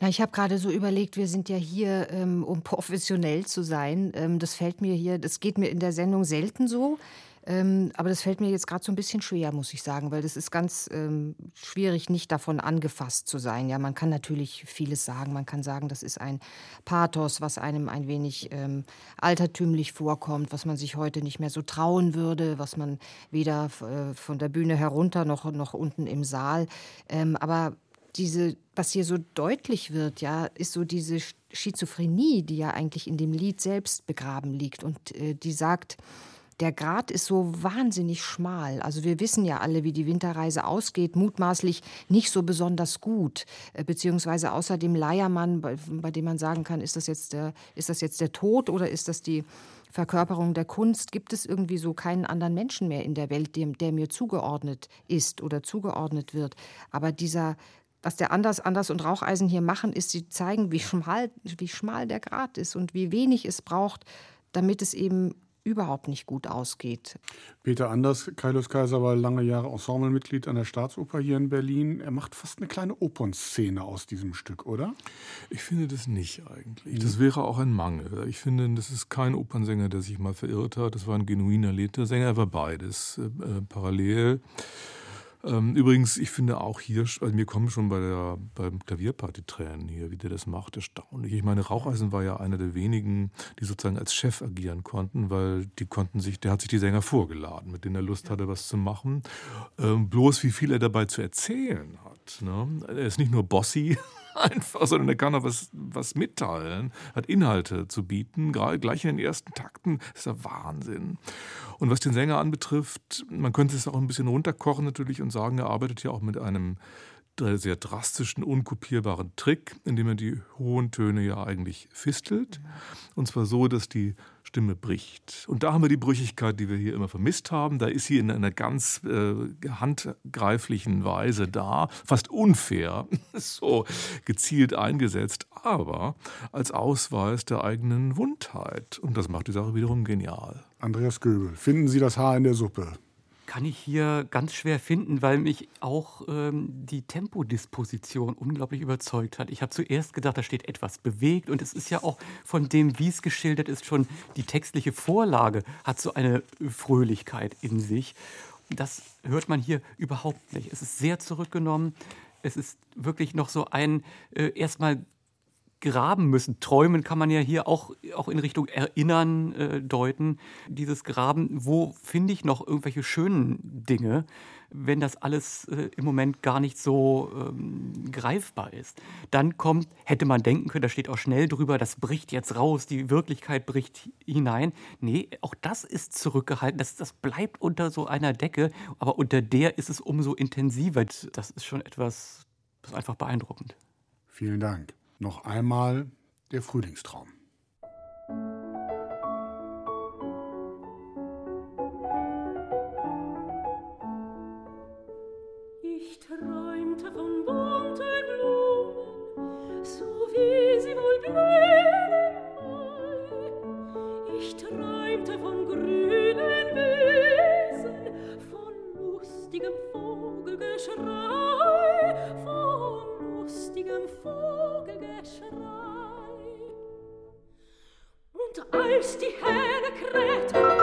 Na, ich habe gerade so überlegt, wir sind ja hier, ähm, um professionell zu sein. Ähm, das fällt mir hier, das geht mir in der Sendung selten so. Ähm, aber das fällt mir jetzt gerade so ein bisschen schwer, muss ich sagen, weil das ist ganz ähm, schwierig, nicht davon angefasst zu sein. Ja, man kann natürlich vieles sagen. Man kann sagen, das ist ein Pathos, was einem ein wenig ähm, altertümlich vorkommt, was man sich heute nicht mehr so trauen würde, was man weder äh, von der Bühne herunter noch, noch unten im Saal. Ähm, aber diese, was hier so deutlich wird, ja, ist so diese Schizophrenie, die ja eigentlich in dem Lied selbst begraben liegt und äh, die sagt, der Grat ist so wahnsinnig schmal. Also wir wissen ja alle, wie die Winterreise ausgeht, mutmaßlich nicht so besonders gut, äh, beziehungsweise außer dem Leiermann, bei, bei dem man sagen kann, ist das jetzt der, ist das jetzt der Tod oder ist das die Verkörperung der Kunst, gibt es irgendwie so keinen anderen Menschen mehr in der Welt, dem, der mir zugeordnet ist oder zugeordnet wird. Aber dieser was der Anders, Anders und Raucheisen hier machen, ist, sie zeigen, wie schmal, wie schmal der Grat ist und wie wenig es braucht, damit es eben überhaupt nicht gut ausgeht. Peter Anders, Kaius Kaiser war lange Jahre Ensemblemitglied an der Staatsoper hier in Berlin. Er macht fast eine kleine Opernszene aus diesem Stück, oder? Ich finde das nicht eigentlich. Das wäre auch ein Mangel. Ich finde, das ist kein Opernsänger, der sich mal verirrt hat. Das war ein genuiner Liedersänger. Er war beides äh, äh parallel. Ähm, übrigens, ich finde auch hier, also mir kommen schon bei der, beim Klavierparty Tränen hier, wie der das macht, erstaunlich. Ich meine, Raucheisen war ja einer der wenigen, die sozusagen als Chef agieren konnten, weil die konnten sich, der hat sich die Sänger vorgeladen, mit denen er Lust hatte, was zu machen. Ähm, bloß wie viel er dabei zu erzählen hat. Ne? Er ist nicht nur bossy, einfach, sondern er kann auch was, was mitteilen, hat Inhalte zu bieten, gerade gleich in den ersten Takten. Das ist ja Wahnsinn. Und was den Sänger anbetrifft, man könnte es auch ein bisschen runterkochen natürlich und sagen, er arbeitet ja auch mit einem sehr drastischen, unkopierbaren Trick, indem er die hohen Töne ja eigentlich fistelt. Und zwar so, dass die Stimme bricht. Und da haben wir die Brüchigkeit, die wir hier immer vermisst haben. Da ist sie in einer ganz äh, handgreiflichen Weise da, fast unfair, so gezielt eingesetzt, aber als Ausweis der eigenen Wundheit. Und das macht die Sache wiederum genial. Andreas Göbel, finden Sie das Haar in der Suppe? Kann ich hier ganz schwer finden, weil mich auch ähm, die Tempodisposition unglaublich überzeugt hat. Ich habe zuerst gedacht, da steht etwas bewegt und es ist ja auch von dem, wie es geschildert ist, schon die textliche Vorlage hat so eine Fröhlichkeit in sich. Das hört man hier überhaupt nicht. Es ist sehr zurückgenommen. Es ist wirklich noch so ein äh, erstmal graben müssen. Träumen kann man ja hier auch, auch in Richtung Erinnern äh, deuten. Dieses Graben, wo finde ich noch irgendwelche schönen Dinge, wenn das alles äh, im Moment gar nicht so ähm, greifbar ist. Dann kommt, hätte man denken können, da steht auch schnell drüber, das bricht jetzt raus, die Wirklichkeit bricht hinein. Nee, auch das ist zurückgehalten, das, das bleibt unter so einer Decke, aber unter der ist es umso intensiver. Das ist schon etwas, das ist einfach beeindruckend. Vielen Dank. Noch einmal der Frühlingstraum. willst die Hähne krähten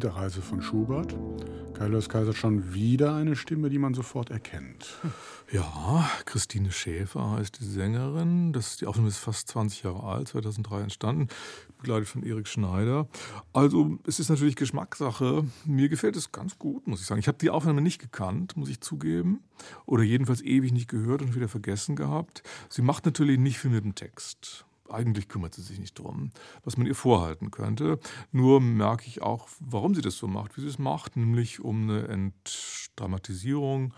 Winterreise von Schubert. Carlos Kaiser schon wieder eine Stimme, die man sofort erkennt. Ja, Christine Schäfer heißt die Sängerin. Das, die Aufnahme ist fast 20 Jahre alt, 2003 entstanden, begleitet von Erik Schneider. Also es ist natürlich Geschmackssache. Mir gefällt es ganz gut, muss ich sagen. Ich habe die Aufnahme nicht gekannt, muss ich zugeben. Oder jedenfalls ewig nicht gehört und wieder vergessen gehabt. Sie macht natürlich nicht viel mit dem Text eigentlich kümmert sie sich nicht drum, was man ihr vorhalten könnte. Nur merke ich auch, warum sie das so macht, wie sie es macht, nämlich um eine Entdramatisierung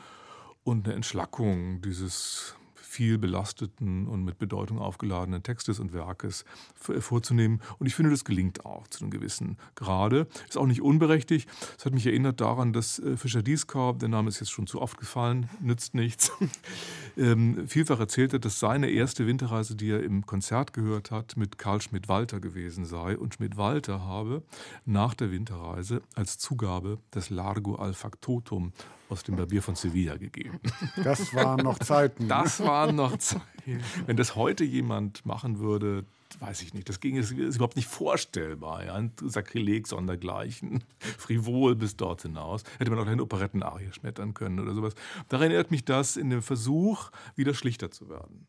und eine Entschlackung dieses viel belasteten und mit Bedeutung aufgeladenen Textes und Werkes vorzunehmen. Und ich finde, das gelingt auch zu einem gewissen Grade. Ist auch nicht unberechtigt. Es hat mich erinnert daran, dass äh, Fischer Dieskau, der Name ist jetzt schon zu oft gefallen, nützt nichts, ähm, vielfach erzählte, dass seine erste Winterreise, die er im Konzert gehört hat, mit Karl Schmidt-Walter gewesen sei. Und Schmidt-Walter habe nach der Winterreise als Zugabe das Largo al Factotum aus dem Barbier von Sevilla gegeben. Das waren noch Zeiten. Das waren noch Zeiten. Wenn das heute jemand machen würde, weiß ich nicht, das ging ist, überhaupt nicht vorstellbar. Ja? Ein Sakrileg sondergleichen, frivol bis dort hinaus. Hätte man auch eine Operettenarie schmettern können oder sowas. Daran erinnert mich das in dem Versuch, wieder schlichter zu werden.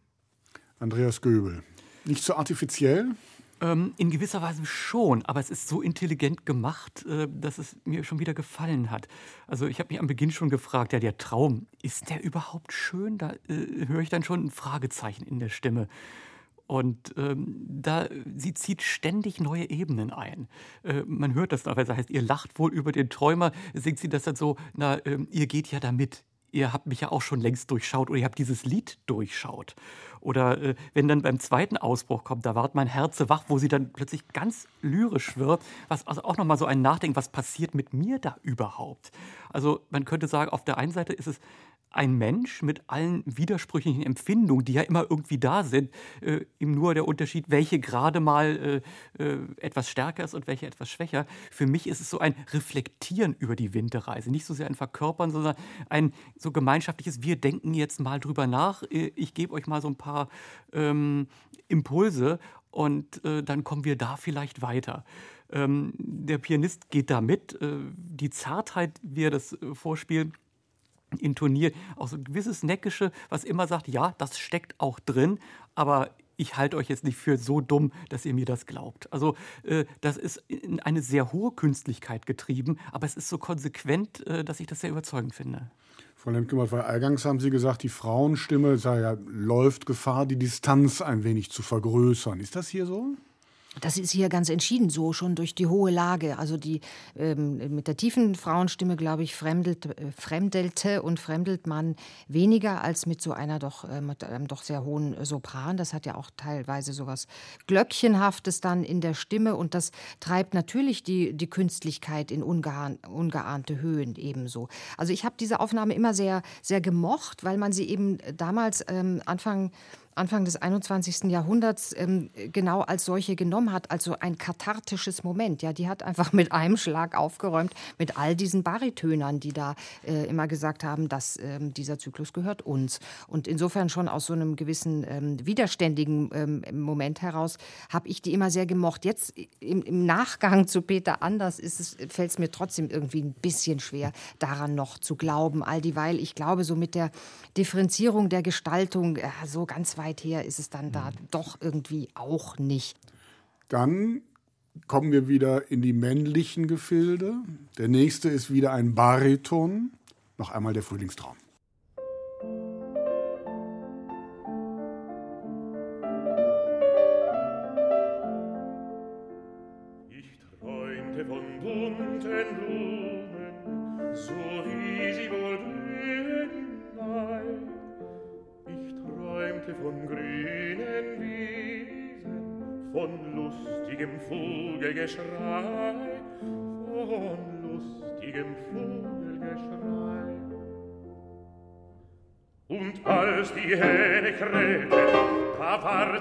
Andreas Göbel. Nicht so artifiziell? Ähm, in gewisser Weise schon, aber es ist so intelligent gemacht, äh, dass es mir schon wieder gefallen hat. Also ich habe mich am Beginn schon gefragt, ja, der Traum, ist der überhaupt schön? Da äh, höre ich dann schon ein Fragezeichen in der Stimme. Und ähm, da, sie zieht ständig neue Ebenen ein. Äh, man hört das teilweise, heißt, ihr lacht wohl über den Träumer, singt sie das dann so, na, ähm, ihr geht ja damit. Ihr habt mich ja auch schon längst durchschaut oder ihr habt dieses Lied durchschaut. Oder äh, wenn dann beim zweiten Ausbruch kommt, da ward mein Herz wach, wo sie dann plötzlich ganz lyrisch wird, was also auch nochmal so ein Nachdenken, was passiert mit mir da überhaupt? Also man könnte sagen, auf der einen Seite ist es ein Mensch mit allen widersprüchlichen Empfindungen, die ja immer irgendwie da sind, äh, ihm nur der Unterschied, welche gerade mal äh, äh, etwas stärker ist und welche etwas schwächer. Für mich ist es so ein Reflektieren über die Winterreise, nicht so sehr ein Verkörpern, sondern ein so gemeinschaftliches, wir denken jetzt mal drüber nach, äh, ich gebe euch mal so ein paar ähm, Impulse und äh, dann kommen wir da vielleicht weiter. Ähm, der Pianist geht da mit. Äh, die Zartheit, wie er das vorspielt, intoniert. Auch so ein gewisses Neckische, was immer sagt, ja, das steckt auch drin, aber ich halte euch jetzt nicht für so dumm, dass ihr mir das glaubt. Also äh, das ist in eine sehr hohe Künstlichkeit getrieben, aber es ist so konsequent, äh, dass ich das sehr überzeugend finde. Frau Lemke, weil eingangs haben Sie gesagt, die Frauenstimme ja, läuft Gefahr, die Distanz ein wenig zu vergrößern. Ist das hier so? Das ist hier ganz entschieden so, schon durch die hohe Lage. Also die ähm, mit der tiefen Frauenstimme, glaube ich, fremdelt, äh, fremdelte und fremdelt man weniger als mit so einer doch, äh, mit einem doch sehr hohen Sopran. Das hat ja auch teilweise so was Glöckchenhaftes dann in der Stimme und das treibt natürlich die, die Künstlichkeit in ungeahn, ungeahnte Höhen ebenso. Also ich habe diese Aufnahme immer sehr, sehr gemocht, weil man sie eben damals ähm, Anfang Anfang des 21. Jahrhunderts ähm, genau als solche genommen hat, also ein kathartisches Moment. Ja, die hat einfach mit einem Schlag aufgeräumt mit all diesen Baritönern, die da äh, immer gesagt haben, dass ähm, dieser Zyklus gehört uns. Und insofern schon aus so einem gewissen ähm, widerständigen ähm, Moment heraus habe ich die immer sehr gemocht. Jetzt im, im Nachgang zu Peter Anders fällt es mir trotzdem irgendwie ein bisschen schwer, daran noch zu glauben. All dieweil, ich glaube, so mit der Differenzierung der Gestaltung, äh, so ganz weit weit her ist es dann da mhm. doch irgendwie auch nicht. Dann kommen wir wieder in die männlichen Gefilde. Der nächste ist wieder ein Bariton. Noch einmal der Frühlingstraum.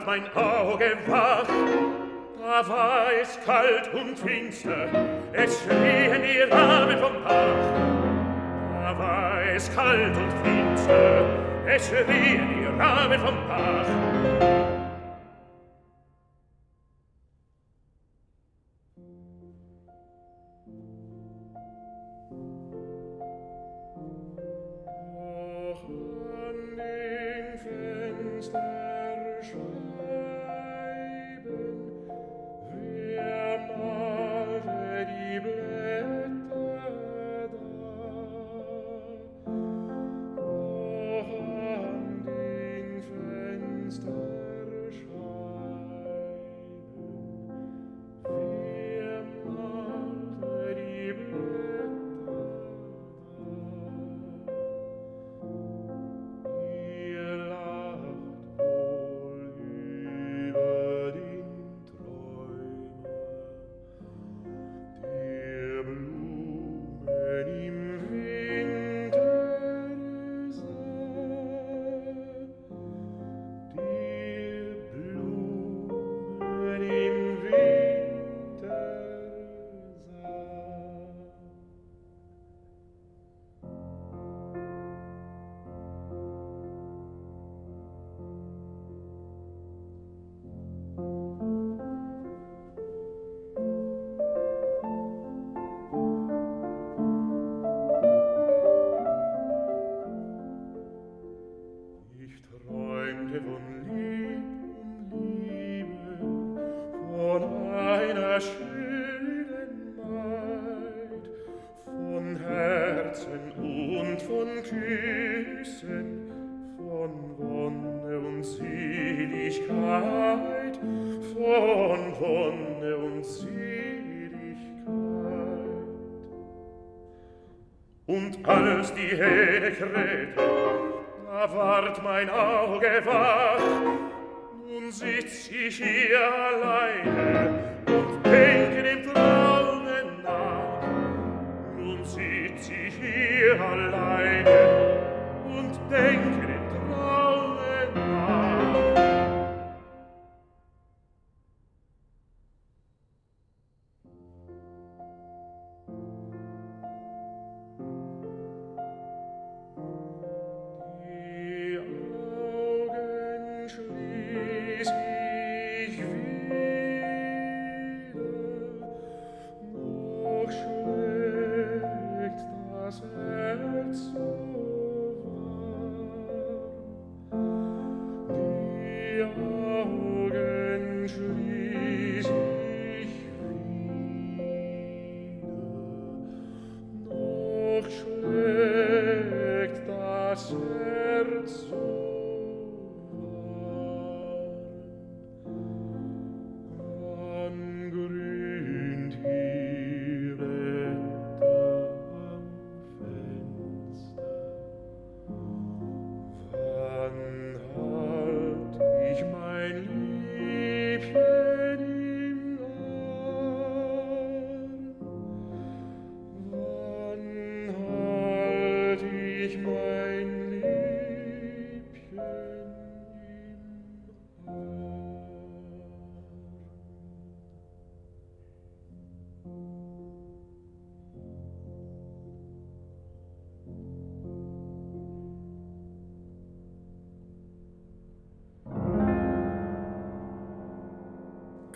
ward mein Auge wach, da war es kalt und finster, es schrien die Raben vom Bach. Da war es kalt und finster, es schrien die Raben vom Bach.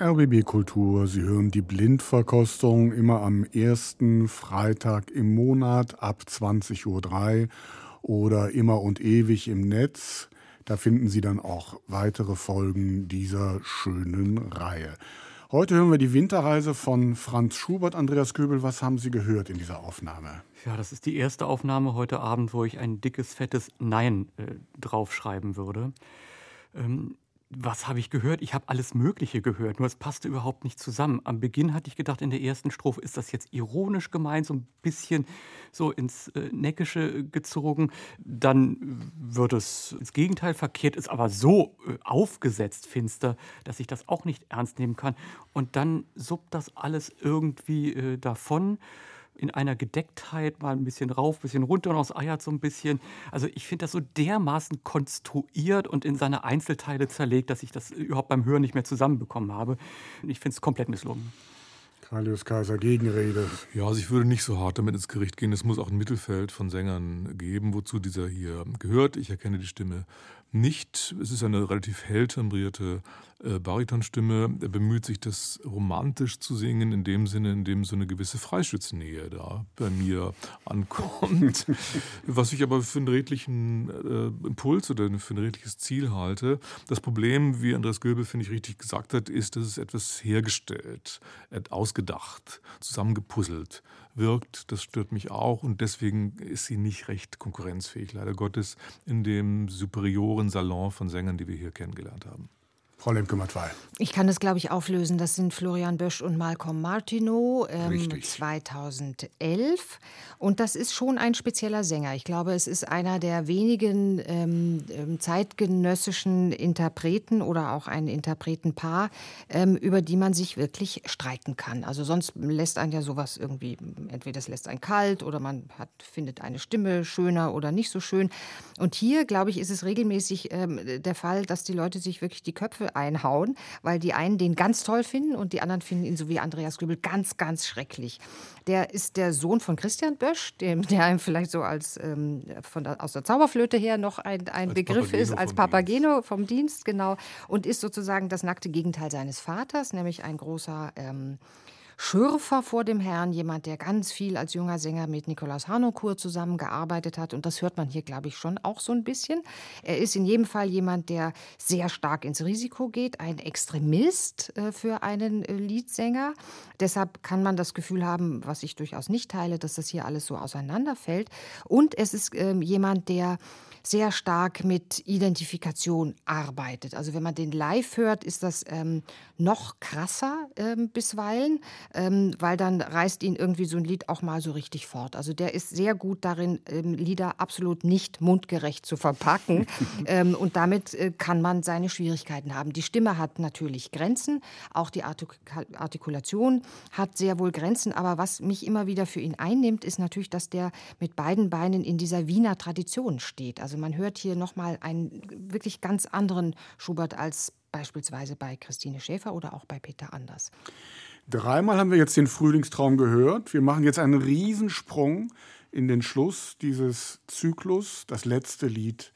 RBB Kultur. Sie hören die Blindverkostung immer am ersten Freitag im Monat ab 20.03 Uhr oder immer und ewig im Netz. Da finden Sie dann auch weitere Folgen dieser schönen Reihe. Heute hören wir die Winterreise von Franz Schubert. Andreas Göbel, was haben Sie gehört in dieser Aufnahme? Ja, das ist die erste Aufnahme heute Abend, wo ich ein dickes, fettes Nein äh, draufschreiben würde. Ähm, was habe ich gehört? Ich habe alles Mögliche gehört, nur es passte überhaupt nicht zusammen. Am Beginn hatte ich gedacht, in der ersten Strophe ist das jetzt ironisch gemeint, so ein bisschen so ins äh, Neckische gezogen. Dann wird es ins Gegenteil verkehrt, ist aber so äh, aufgesetzt finster, dass ich das auch nicht ernst nehmen kann. Und dann suppt das alles irgendwie äh, davon in einer Gedecktheit mal ein bisschen rauf, ein bisschen runter und aus Eiert so ein bisschen. Also ich finde das so dermaßen konstruiert und in seine Einzelteile zerlegt, dass ich das überhaupt beim Hören nicht mehr zusammenbekommen habe. Ich finde es komplett misslungen. Kalius Kaiser, Gegenrede. Ja, also ich würde nicht so hart damit ins Gericht gehen. Es muss auch ein Mittelfeld von Sängern geben, wozu dieser hier gehört. Ich erkenne die Stimme nicht. Es ist eine relativ hell timbrierte äh, Baritonstimme. Er bemüht sich, das romantisch zu singen, in dem Sinne, in dem so eine gewisse Freischütznähe da bei mir ankommt. Was ich aber für einen redlichen äh, Impuls oder für ein redliches Ziel halte. Das Problem, wie Andreas Göbel, finde ich, richtig gesagt hat, ist, dass es etwas hergestellt, ausgedacht, zusammengepuzzelt wirkt. Das stört mich auch und deswegen ist sie nicht recht konkurrenzfähig, leider Gottes, in dem superioren Salon von Sängern, die wir hier kennengelernt haben. Frau Lemke-Matwei. Ich kann das, glaube ich, auflösen. Das sind Florian Bösch und Malcolm Martineau ähm, 2011. Und das ist schon ein spezieller Sänger. Ich glaube, es ist einer der wenigen ähm, ähm, zeitgenössischen Interpreten oder auch ein Interpretenpaar, ähm, über die man sich wirklich streiten kann. Also sonst lässt einen ja sowas irgendwie, entweder es lässt einen kalt oder man hat, findet eine Stimme schöner oder nicht so schön. Und hier, glaube ich, ist es regelmäßig ähm, der Fall, dass die Leute sich wirklich die Köpfe einhauen, weil die einen den ganz toll finden und die anderen finden ihn so wie Andreas Grübel ganz, ganz schrecklich. Der ist der Sohn von Christian Bösch, dem, der einem vielleicht so als ähm, von der, aus der Zauberflöte her noch ein, ein Begriff Papageno ist, als Papageno Dienst. vom Dienst, genau. Und ist sozusagen das nackte Gegenteil seines Vaters, nämlich ein großer ähm, Schürfer vor dem Herrn, jemand, der ganz viel als junger Sänger mit Nikolaus Harnoncourt zusammengearbeitet hat. Und das hört man hier, glaube ich, schon auch so ein bisschen. Er ist in jedem Fall jemand, der sehr stark ins Risiko geht, ein Extremist äh, für einen äh, Liedsänger. Deshalb kann man das Gefühl haben, was ich durchaus nicht teile, dass das hier alles so auseinanderfällt. Und es ist ähm, jemand, der sehr stark mit Identifikation arbeitet. Also wenn man den live hört, ist das ähm, noch krasser ähm, bisweilen, ähm, weil dann reißt ihn irgendwie so ein Lied auch mal so richtig fort. Also der ist sehr gut darin, ähm, Lieder absolut nicht mundgerecht zu verpacken. ähm, und damit äh, kann man seine Schwierigkeiten haben. Die Stimme hat natürlich Grenzen, auch die Artik Artikulation hat sehr wohl Grenzen. Aber was mich immer wieder für ihn einnimmt, ist natürlich, dass der mit beiden Beinen in dieser Wiener Tradition steht. Also man hört hier nochmal einen wirklich ganz anderen Schubert als beispielsweise bei Christine Schäfer oder auch bei Peter Anders. Dreimal haben wir jetzt den Frühlingstraum gehört. Wir machen jetzt einen Riesensprung in den Schluss dieses Zyklus, das letzte Lied,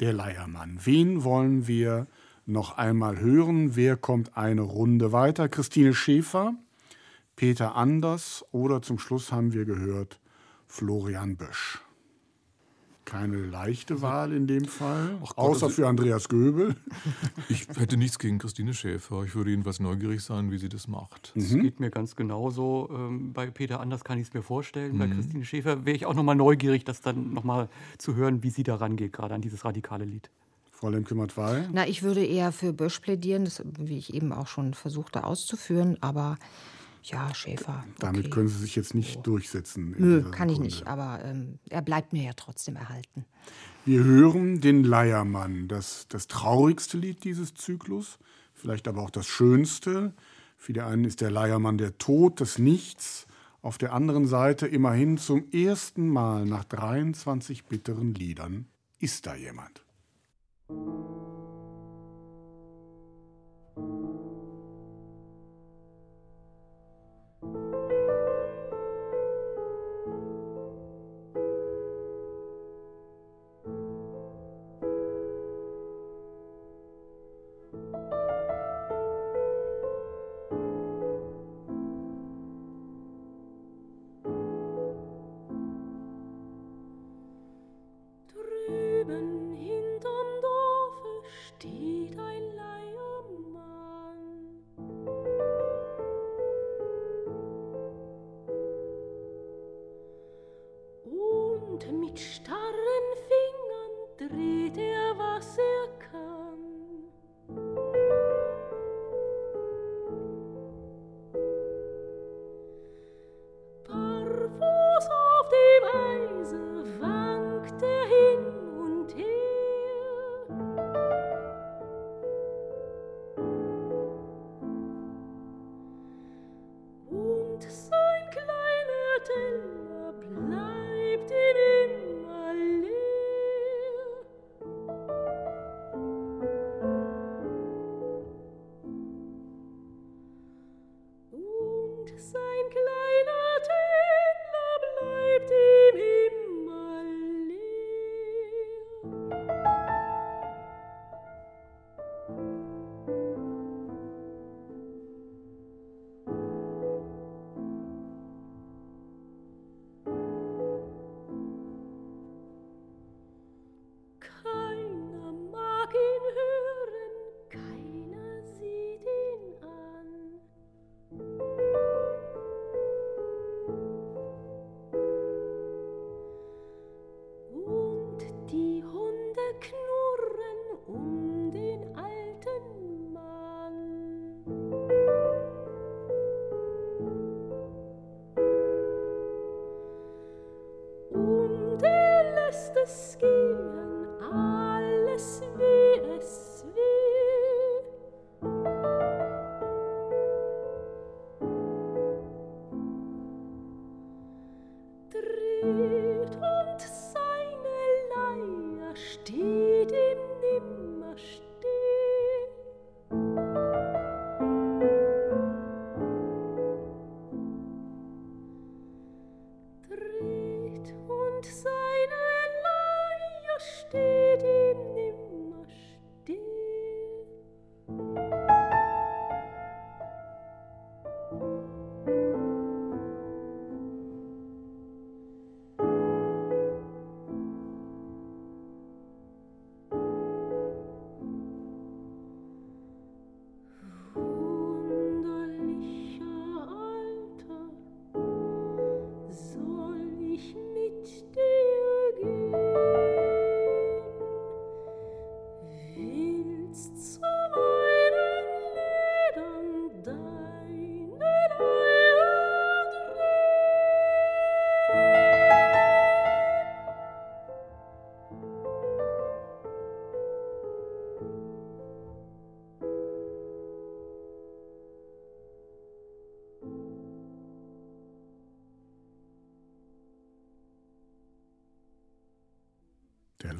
Der Leiermann. Wen wollen wir noch einmal hören? Wer kommt eine Runde weiter? Christine Schäfer, Peter Anders oder zum Schluss haben wir gehört Florian Bösch. Keine leichte Wahl in dem Fall, Ach Gott, außer also- für Andreas Göbel. Ich hätte nichts gegen Christine Schäfer. Ich würde jedenfalls neugierig sein, wie sie das macht. Es geht mir ganz genauso. Ähm, bei Peter Anders kann ich es mir vorstellen. Bei Christine Schäfer wäre ich auch nochmal neugierig, das dann nochmal zu hören, wie sie da rangeht, gerade an dieses radikale Lied. Frau Lemke-Matwei. Na, ich würde eher für Bösch plädieren, das, wie ich eben auch schon versuchte auszuführen, aber ja, Schäfer. Damit okay. können Sie sich jetzt nicht durchsetzen. in Nö, kann ich Sekunde. nicht, aber ähm, er bleibt mir ja trotzdem erhalten. Wir hören den Leiermann, das, das traurigste Lied dieses Zyklus, vielleicht aber auch das schönste. Für die einen ist der Leiermann der Tod, das Nichts. Auf der anderen Seite immerhin zum ersten Mal nach 23 bitteren Liedern ist da jemand.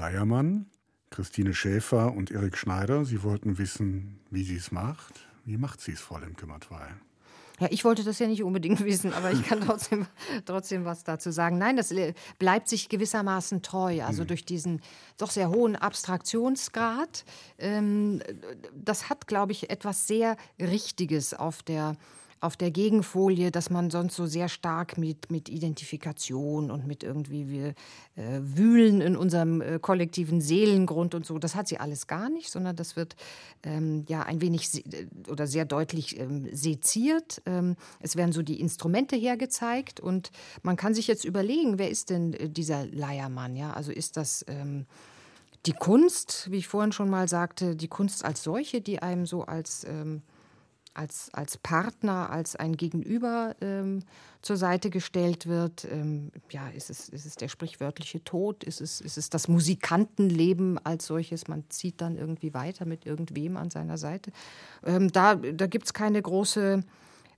Der Leiermann, Christine Schäfer und Erik Schneider, sie wollten wissen, wie sie es macht. Wie macht sie es, Frau Lemke-Matwei? Ja, ich wollte das ja nicht unbedingt wissen, aber ich kann trotzdem, trotzdem was dazu sagen. Nein, das bleibt sich gewissermaßen treu, also durch diesen doch sehr hohen Abstraktionsgrad. Ähm, das hat, glaube ich, etwas sehr Richtiges auf der auf der Gegenfolie, dass man sonst so sehr stark mit, mit Identifikation und mit irgendwie wir äh, wühlen in unserem äh, kollektiven Seelengrund und so, das hat sie alles gar nicht, sondern das wird ähm, ja ein wenig äh, oder sehr deutlich ähm, seziert. Ähm, es werden so die Instrumente hergezeigt und man kann sich jetzt überlegen, wer ist denn äh, dieser Leiermann? Ja, also ist das ähm, die Kunst, wie ich vorhin schon mal sagte, die Kunst als solche, die einem so als ähm, als, als Partner, als ein Gegenüber ähm, zur Seite gestellt wird. Ähm, ja, ist es, ist es der sprichwörtliche Tod? Ist es, ist es das Musikantenleben als solches? Man zieht dann irgendwie weiter mit irgendwem an seiner Seite. Ähm, da da gibt es keine große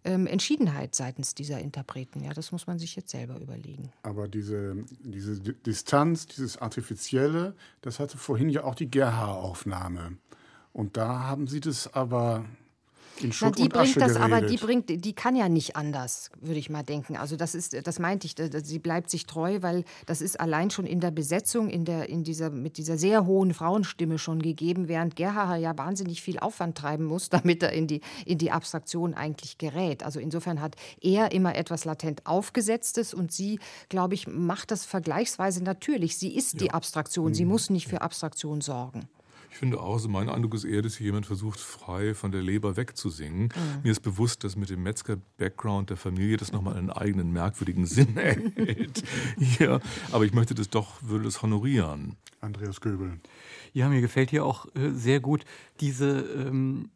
ähm, Entschiedenheit seitens dieser Interpreten. Ja, das muss man sich jetzt selber überlegen. Aber diese, diese Distanz, dieses Artifizielle, das hatte vorhin ja auch die Gerha-Aufnahme. Und da haben Sie das aber in Schutt Na, die und Asche bringt das geredet. aber, die bringt, die kann ja nicht anders, würde ich mal denken. Also das ist, das meinte ich, sie bleibt sich treu, weil das ist allein schon in der Besetzung, in der, in dieser, mit dieser sehr hohen Frauenstimme schon gegeben, während Gerhaher ja wahnsinnig viel Aufwand treiben muss, damit er in die, in die Abstraktion eigentlich gerät. Also insofern hat er immer etwas latent Aufgesetztes und sie, glaube ich, macht das vergleichsweise natürlich. Sie ist die Abstraktion, sie muss nicht für Abstraktion sorgen. Ich finde auch, also mein Eindruck ist eher, dass hier jemand versucht, frei von der Leber wegzusingen. Mhm. Mir ist bewusst, dass mit dem Metzger-Background der Familie das nochmal einen eigenen merkwürdigen Sinn erhält. ja, aber ich möchte das doch, würde das honorieren. Andreas Göbel. Ja, mir gefällt hier auch äh, sehr gut diese ähm,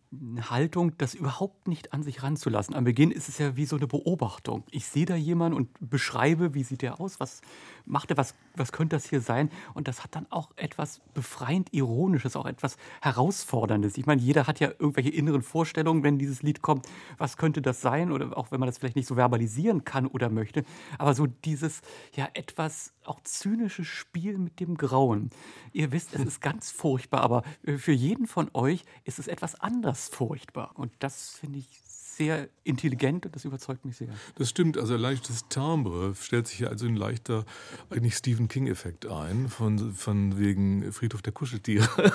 Haltung, das überhaupt nicht an sich ranzulassen. Am Beginn ist es ja wie so eine Beobachtung. Ich sehe da jemanden und beschreibe, wie sieht der aus, was macht er, was, was könnte das hier sein? Und das hat dann auch etwas befreiend Ironisches, auch etwas Herausforderndes. Ich meine, jeder hat ja irgendwelche inneren Vorstellungen, wenn dieses Lied kommt, was könnte das sein? Oder auch wenn man das vielleicht nicht so verbalisieren kann oder möchte. Aber so dieses ja etwas auch zynische Spiel mit dem Grauen. Ihr wisst, es ist ganz furchtbar, aber äh, für jeden von euch ist es etwas anders furchtbar. Und das finde ich sehr intelligent und das überzeugt mich sehr. Das stimmt, also leichtes Timbre stellt sich ja also ein leichter, eigentlich Stephen King-Effekt ein, von, von wegen Friedhof der Kuscheltiere.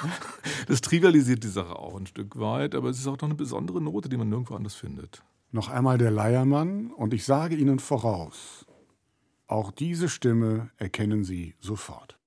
Das trivialisiert die Sache auch ein Stück weit, aber es ist auch noch eine besondere Note, die man nirgendwo anders findet. Noch einmal der Leiermann und ich sage Ihnen voraus, auch diese Stimme erkennen Sie sofort.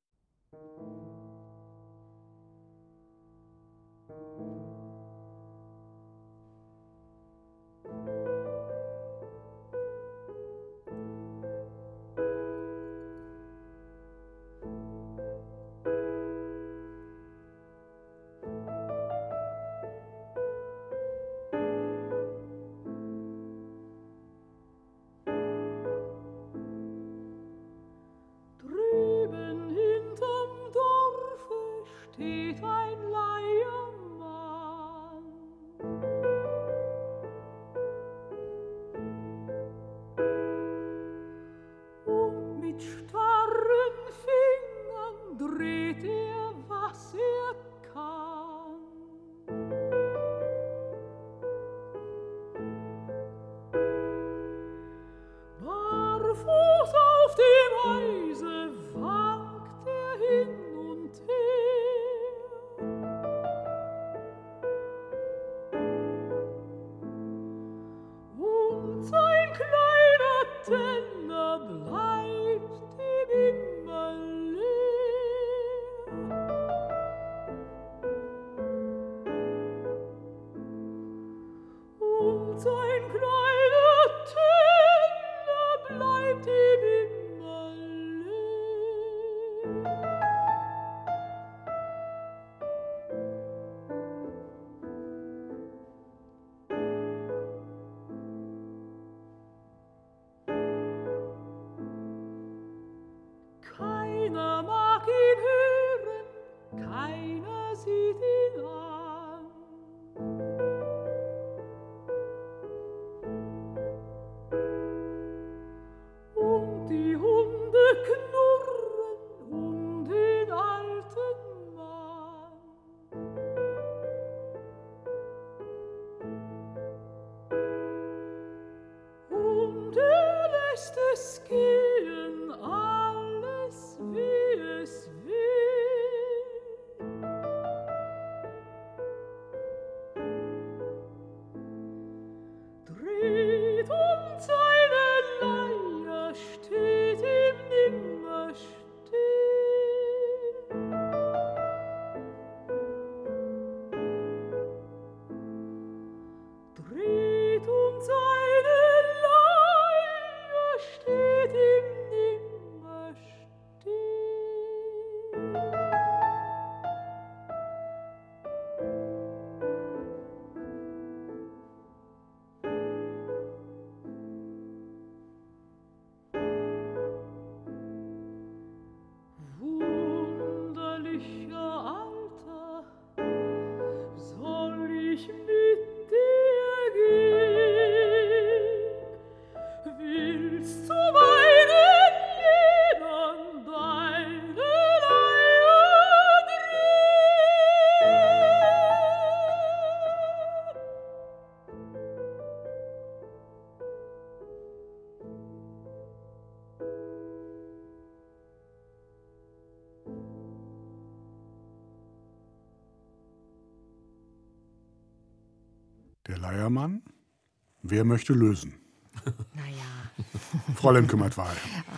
Der Leiermann. Wer möchte lösen? Naja. Frau Lemke-Mattwey.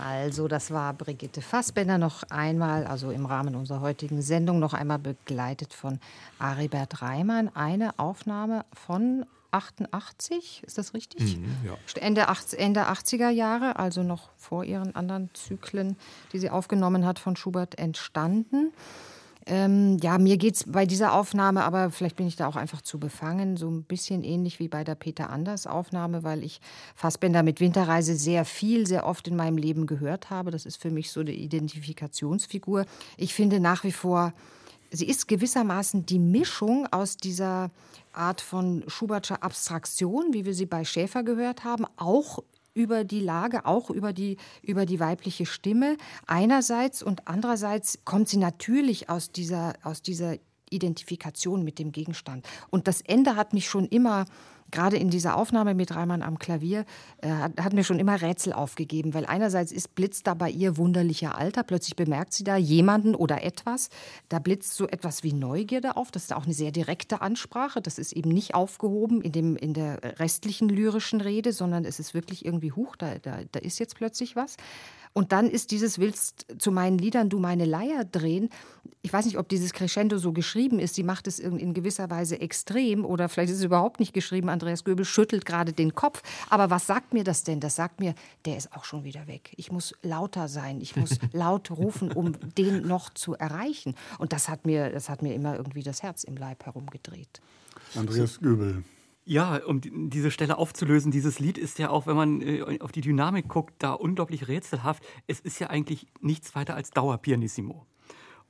Also, das war Brigitte Fassbender noch einmal, also im Rahmen unserer heutigen Sendung, noch einmal begleitet von Aribert Reimann. Eine Aufnahme von 88, ist das richtig? Mhm, ja. Ende, 80, Ende 80er Jahre, also noch vor ihren anderen Zyklen, die sie aufgenommen hat, von Schubert entstanden. Ähm, ja, mir geht es bei dieser Aufnahme, aber vielleicht bin ich da auch einfach zu befangen, so ein bisschen ähnlich wie bei der Peter Anders Aufnahme, weil ich Fassbender mit Winterreise sehr viel, sehr oft in meinem Leben gehört habe. Das ist für mich so eine Identifikationsfigur. Ich finde nach wie vor, sie ist gewissermaßen die Mischung aus dieser Art von Schubertscher Abstraktion, wie wir sie bei Schäfer gehört haben, auch über die Lage, auch über die, über die weibliche Stimme einerseits und andererseits kommt sie natürlich aus dieser, aus dieser Identifikation mit dem Gegenstand. Und das Ende hat mich schon immer gerade in dieser Aufnahme mit Reimann am Klavier äh, hat, hat, mir schon immer Rätsel aufgegeben, weil einerseits ist blitzt da bei ihr wunderlicher Alter, plötzlich bemerkt sie da jemanden oder etwas, da blitzt so etwas wie Neugierde auf, das ist auch eine sehr direkte Ansprache, das ist eben nicht aufgehoben in, dem, in der restlichen lyrischen Rede, sondern es ist wirklich irgendwie hoch, da, da, da ist jetzt plötzlich was. Und dann ist dieses Willst zu meinen Liedern du meine Leier drehen. Ich weiß nicht, ob dieses Crescendo so geschrieben ist. Sie macht es in gewisser Weise extrem oder vielleicht ist es überhaupt nicht geschrieben. Andreas Göbel schüttelt gerade den Kopf. Aber was sagt mir das denn? Das sagt mir, der ist auch schon wieder weg. Ich muss lauter sein. Ich muss laut rufen, um den noch zu erreichen. Und das hat mir, das hat mir immer irgendwie das Herz im Leib herumgedreht. Andreas Göbel. Ja, um diese Stelle aufzulösen, dieses Lied ist ja auch, wenn man äh, auf die Dynamik guckt, da unglaublich rätselhaft. Es ist ja eigentlich nichts weiter als Dauerpianissimo.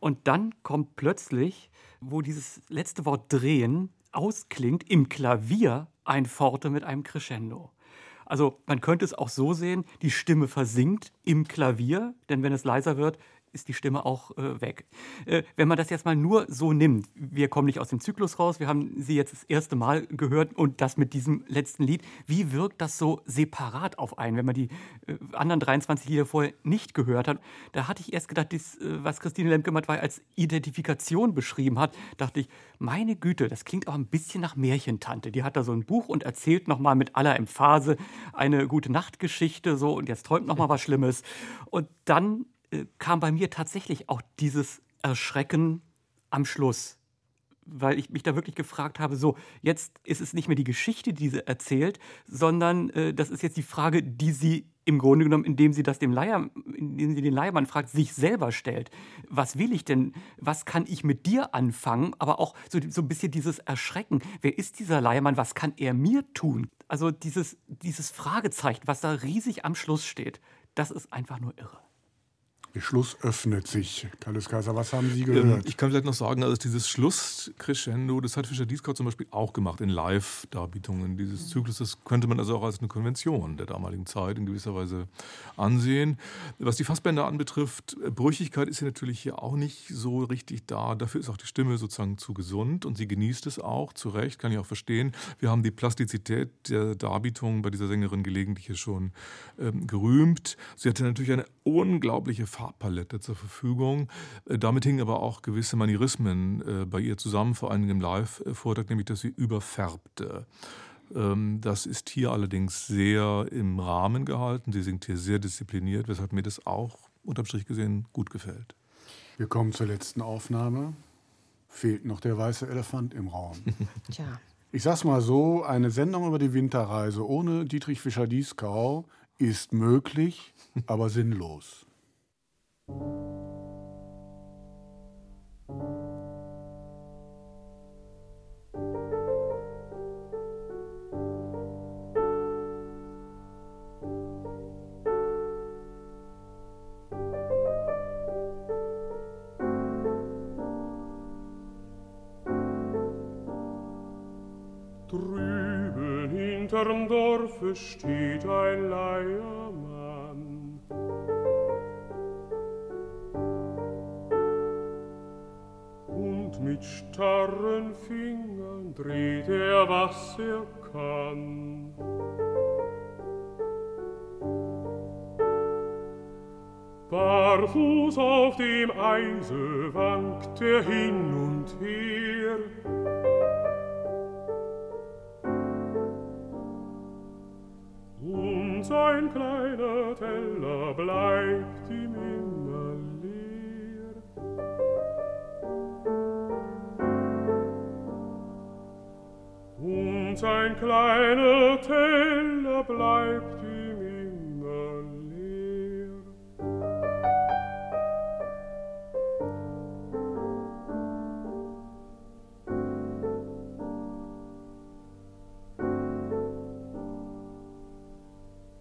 Und dann kommt plötzlich, wo dieses letzte Wort drehen ausklingt, im Klavier ein Forte mit einem Crescendo. Also man könnte es auch so sehen, die Stimme versinkt im Klavier, denn wenn es leiser wird, ist die Stimme auch äh, weg. Äh, wenn man das jetzt mal nur so nimmt, wir kommen nicht aus dem Zyklus raus, wir haben sie jetzt das erste Mal gehört und das mit diesem letzten Lied, wie wirkt das so separat auf einen, wenn man die äh, anderen 23 Lieder vorher nicht gehört hat? Da hatte ich erst gedacht, dies, äh, was Christine Lemke-Matwei als Identifikation beschrieben hat, dachte ich, meine Güte, das klingt auch ein bisschen nach Märchentante. Die hat da so ein Buch und erzählt nochmal mit aller Emphase eine gute Nachtgeschichte so und jetzt träumt nochmal was Schlimmes. Und dann kam bei mir tatsächlich auch dieses Erschrecken am Schluss. Weil ich mich da wirklich gefragt habe, so, jetzt ist es nicht mehr die Geschichte, die sie erzählt, sondern äh, das ist jetzt die Frage, die sie im Grunde genommen, indem sie das dem Leier, indem sie den Leiermann fragt, sich selber stellt. Was will ich denn? Was kann ich mit dir anfangen? Aber auch so, so ein bisschen dieses Erschrecken. Wer ist dieser Leiermann? Was kann er mir tun? Also dieses, dieses Fragezeichen, was da riesig am Schluss steht, das ist einfach nur irre. Der Schluss öffnet sich. Kallis Kaiser, was haben Sie Ähm, gehört? ich kann vielleicht noch sagen, also dieses Schluss-Crescendo, das hat Fischer Dieskau zum Beispiel auch gemacht in Live-Darbietungen dieses Zyklus. Das könnte man also auch als eine Konvention der damaligen Zeit in gewisser Weise ansehen. Was die Fassbänder anbetrifft, äh, Brüchigkeit ist hier natürlich hier auch nicht so richtig da. Dafür ist auch die Stimme sozusagen zu gesund und sie genießt es auch, zu Recht, kann ich auch verstehen. Wir haben die Plastizität der Darbietung bei dieser Sängerin gelegentlich hier schon ähm, gerühmt. Sie hatte natürlich eine unglaubliche Farbpalette zur Verfügung. Äh, Damit hingen aber auch gewisse Manierismen äh, bei ihr zusammen, vor allem im Live-Vortrag, nämlich dass sie überfärbte. Ähm, Das ist hier allerdings sehr im Rahmen gehalten. Sie singt hier sehr diszipliniert, weshalb mir das auch unterm Strich gesehen gut gefällt. Wir kommen zur letzten Aufnahme. Fehlt noch der weiße Elefant im Raum. Tja. Ich sag's mal so: Eine Sendung über die Winterreise ohne Dietrich Fischer-Dieskau ist möglich, aber sinnlos. Drüben hinterm Dorfe steht ein Leiermann. Mit starren Fingern dreht er, was er kann. Barfuß auf dem Eise wankt er hin und her. Und sein kleiner Teller bleibt ihm immer Und sein kleiner Teller bleibt ihm immer leer.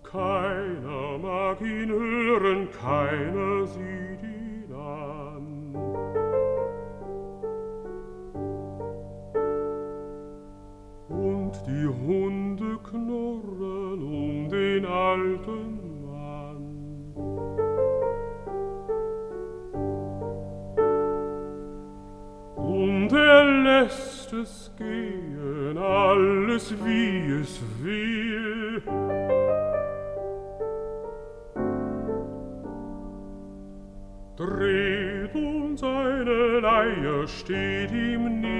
Keiner mag ihn hören, keiner sieht Hunde knurren um den alten Mann. Und er lässt es gehen, alles wie es will. dreht und seine Leier steht ihm nimmer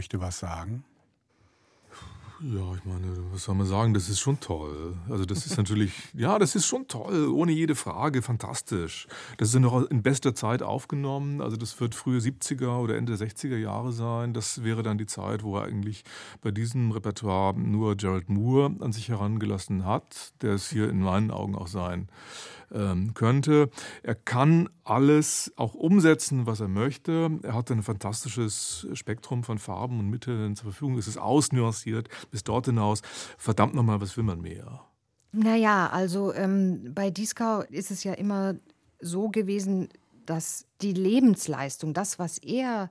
möchte was sagen? Ja, ich meine, was soll man sagen? Das ist schon toll. Also das ist natürlich, ja, das ist schon toll, ohne jede Frage, fantastisch. Das ist noch in bester Zeit aufgenommen. Also das wird frühe 70er oder Ende 60er Jahre sein. Das wäre dann die Zeit, wo er eigentlich bei diesem Repertoire nur Gerald Moore an sich herangelassen hat, der es hier in meinen Augen auch sein ähm, könnte. Er kann alles auch umsetzen, was er möchte. Er hat ein fantastisches Spektrum von Farben und Mitteln zur Verfügung. Es ist ausnuanciert bis dort hinaus. Verdammt nochmal, was will man mehr? Naja, also ähm, bei Dieskau ist es ja immer so gewesen, dass die Lebensleistung, das, was er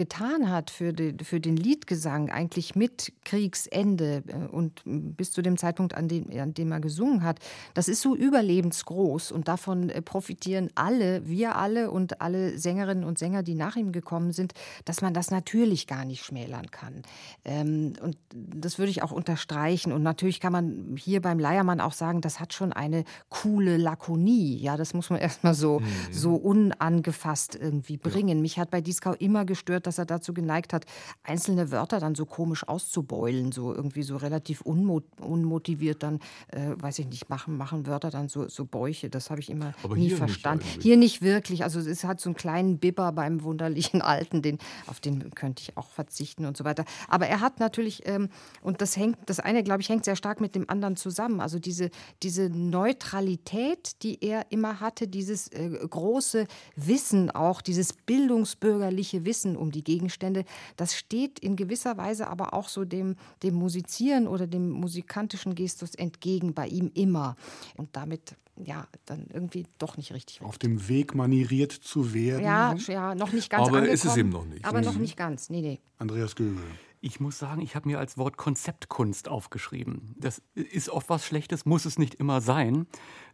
getan hat für, die, für den Liedgesang, eigentlich mit Kriegsende äh, und bis zu dem Zeitpunkt, an dem, an dem er gesungen hat, das ist so überlebensgroß und davon äh, profitieren alle, wir alle und alle Sängerinnen und Sänger, die nach ihm gekommen sind, dass man das natürlich gar nicht schmälern kann. Ähm, und das würde ich auch unterstreichen. Und natürlich kann man hier beim Leiermann auch sagen, das hat schon eine coole Lakonie. Ja, das muss man erstmal so, mhm. so unangefasst irgendwie bringen. Ja. Mich hat bei Dieskau immer gestört, dass er dazu geneigt hat, einzelne Wörter dann so komisch auszubeulen, so irgendwie so relativ unmot unmotiviert dann, äh, weiß ich nicht, machen, machen Wörter dann so, so Bäuche. Das habe ich immer Aber nie verstanden. Nicht hier nicht wirklich. Also es hat so einen kleinen Bibber beim wunderlichen Alten, den, auf den könnte ich auch verzichten und so weiter. Aber er hat natürlich, ähm, und das hängt, das eine, glaube ich, hängt sehr stark mit dem anderen zusammen. Also diese, diese Neutralität, die er immer hatte, dieses äh, große Wissen auch, dieses bildungsbürgerliche Wissen um die Gegenstände, das steht in gewisser Weise aber auch so dem, dem Musizieren oder dem musikantischen Gestus entgegen bei ihm immer. Und damit ja, dann irgendwie doch nicht richtig. Auf dem Weg manieriert zu werden. Ja, ja noch nicht ganz Aber ist es eben noch nicht. Aber noch nicht ganz, nee, nee. Andreas Göbel. Ich muss sagen, ich habe mir als Wort Konzeptkunst aufgeschrieben. Das ist oft was Schlechtes, muss es nicht immer sein.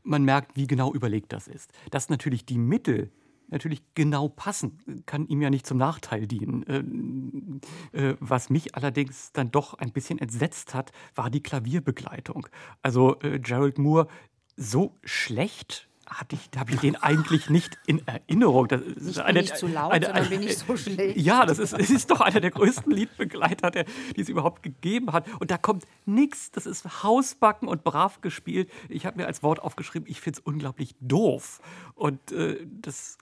Man merkt, wie genau überlegt das ist. Dass natürlich die Mittel natürlich genau passen, kann ihm ja nicht zum Nachteil dienen. Äh, äh, was mich allerdings dann doch ein bisschen entsetzt hat, war die Klavierbegleitung. Also äh, Gerald Moore so schlecht hatte ich, habe ich den eigentlich nicht in Erinnerung. Das ist Nicht eine, bin ich zu laut, eine- sondern eine- bin ich so schlecht. Ja, das ist, es ist doch einer der größten Liedbegleiter, der, die es überhaupt gegeben hat. Und da kommt nichts. Das ist Hausbacken und brav gespielt. Ich habe mir als Wort aufgeschrieben, ich finde es unglaublich doof. Und äh, das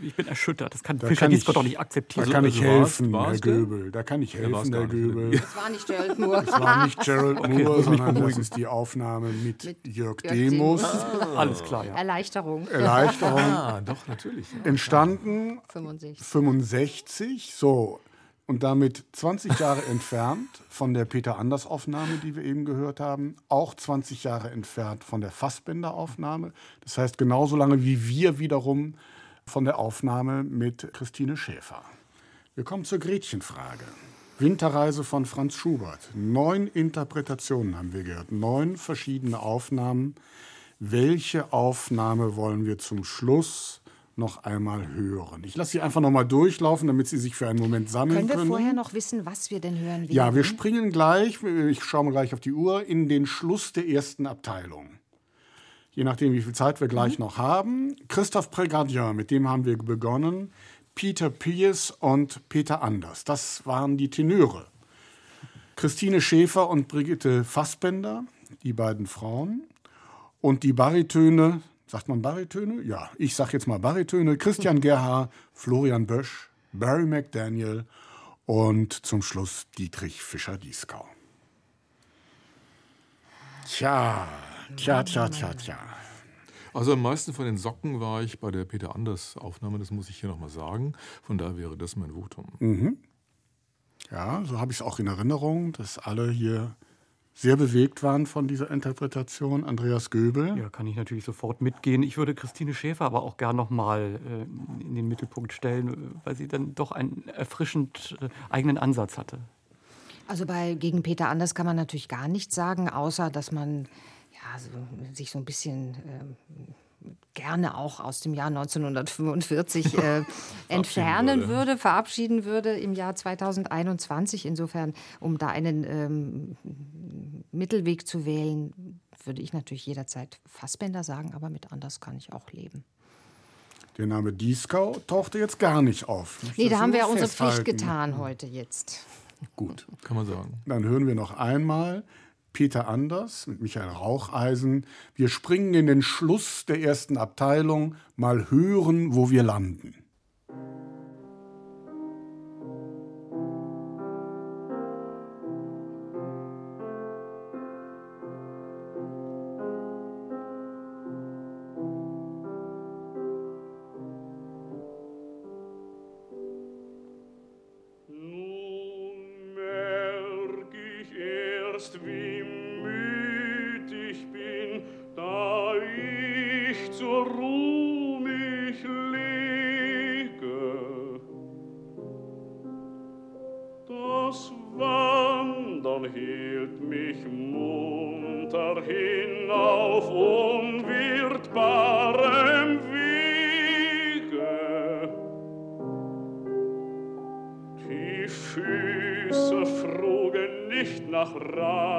ich bin erschüttert. Das kann Da Fischer ich- doch nicht akzeptieren. Da kann Also ich war's- helfen, war's Herr der? Göbel. Da kann ich helfen, Herr nicht. Göbel. Das war nicht Gerald Moore. Es war nicht Gerald Okay, Moore, sondern das ist die Aufnahme mit, Mit Jörg, Jörg Demus. Alles klar, ja. Erleichterung. Erleichterung. Ah, doch, natürlich. Entstanden 65. 65, so. Und damit 20 Jahre entfernt von der Peter Anders Aufnahme, die wir eben gehört haben, auch 20 Jahre entfernt von der Fassbender Aufnahme. Das heißt genauso lange wie wir wiederum von der Aufnahme mit Christine Schäfer. Wir kommen zur Gretchenfrage. Winterreise von Franz Schubert. Neun Interpretationen haben wir gehört, neun verschiedene Aufnahmen. Welche Aufnahme wollen wir zum Schluss noch einmal hören? Ich lasse sie einfach noch mal durchlaufen, damit Sie sich für einen Moment sammeln Können wir können. vorher noch wissen, was wir denn hören werden? Ja, wir springen gleich, ich schaue mal gleich auf die Uhr, in den Schluss der ersten Abteilung. Je nachdem, wie viel Zeit wir gleich noch haben. Christoph Prégardien, mit dem haben wir begonnen. Peter Pierce und Peter Anders. Das waren die Tenöre. Christine Schäfer und Brigitte Fassbender, die beiden Frauen. Und die Baritöne, sagt man Baritöne? Ja, ich sag jetzt mal Baritöne. Christian Gerhard, Florian Bösch, Barry McDaniel und zum Schluss Dietrich Fischer-Dieskau. Tja, tja, tja, tja, tja. Also am meisten von den Socken war ich bei der Peter Anders Aufnahme, das muss ich hier nochmal sagen. Von daher wäre das mein Votum. Ja, so habe ich es auch in Erinnerung, dass alle hier sehr bewegt waren von dieser Interpretation. Andreas Göbel. Ja, kann ich natürlich sofort mitgehen. Ich würde Christine Schäfer aber auch gern nochmal äh, in den Mittelpunkt stellen, weil sie dann doch einen erfrischend äh, eigenen Ansatz hatte. Also bei gegen Peter Anders kann man natürlich gar nichts sagen, außer dass man ja, so, sich so ein bisschen ähm, gerne auch aus dem Jahr 1945 äh, entfernen würde. würde, verabschieden würde im Jahr 2021. Insofern, um da einen ähm, Mittelweg zu wählen, würde ich natürlich jederzeit Fassbender sagen, aber mit Anders kann ich auch leben. Der Name Dieskau tauchte jetzt gar nicht auf. Ich möchte Nee, da haben wir ja unsere Pflicht getan heute jetzt. Gut. Kann man sagen. Dann hören wir noch einmal Peter Anders mit Michael Raucheisen. Wir springen in den Schluss der ersten Abteilung, mal hören, wo wir landen. fruchtbarem Wege. Die Füße frugen nicht nach Rat,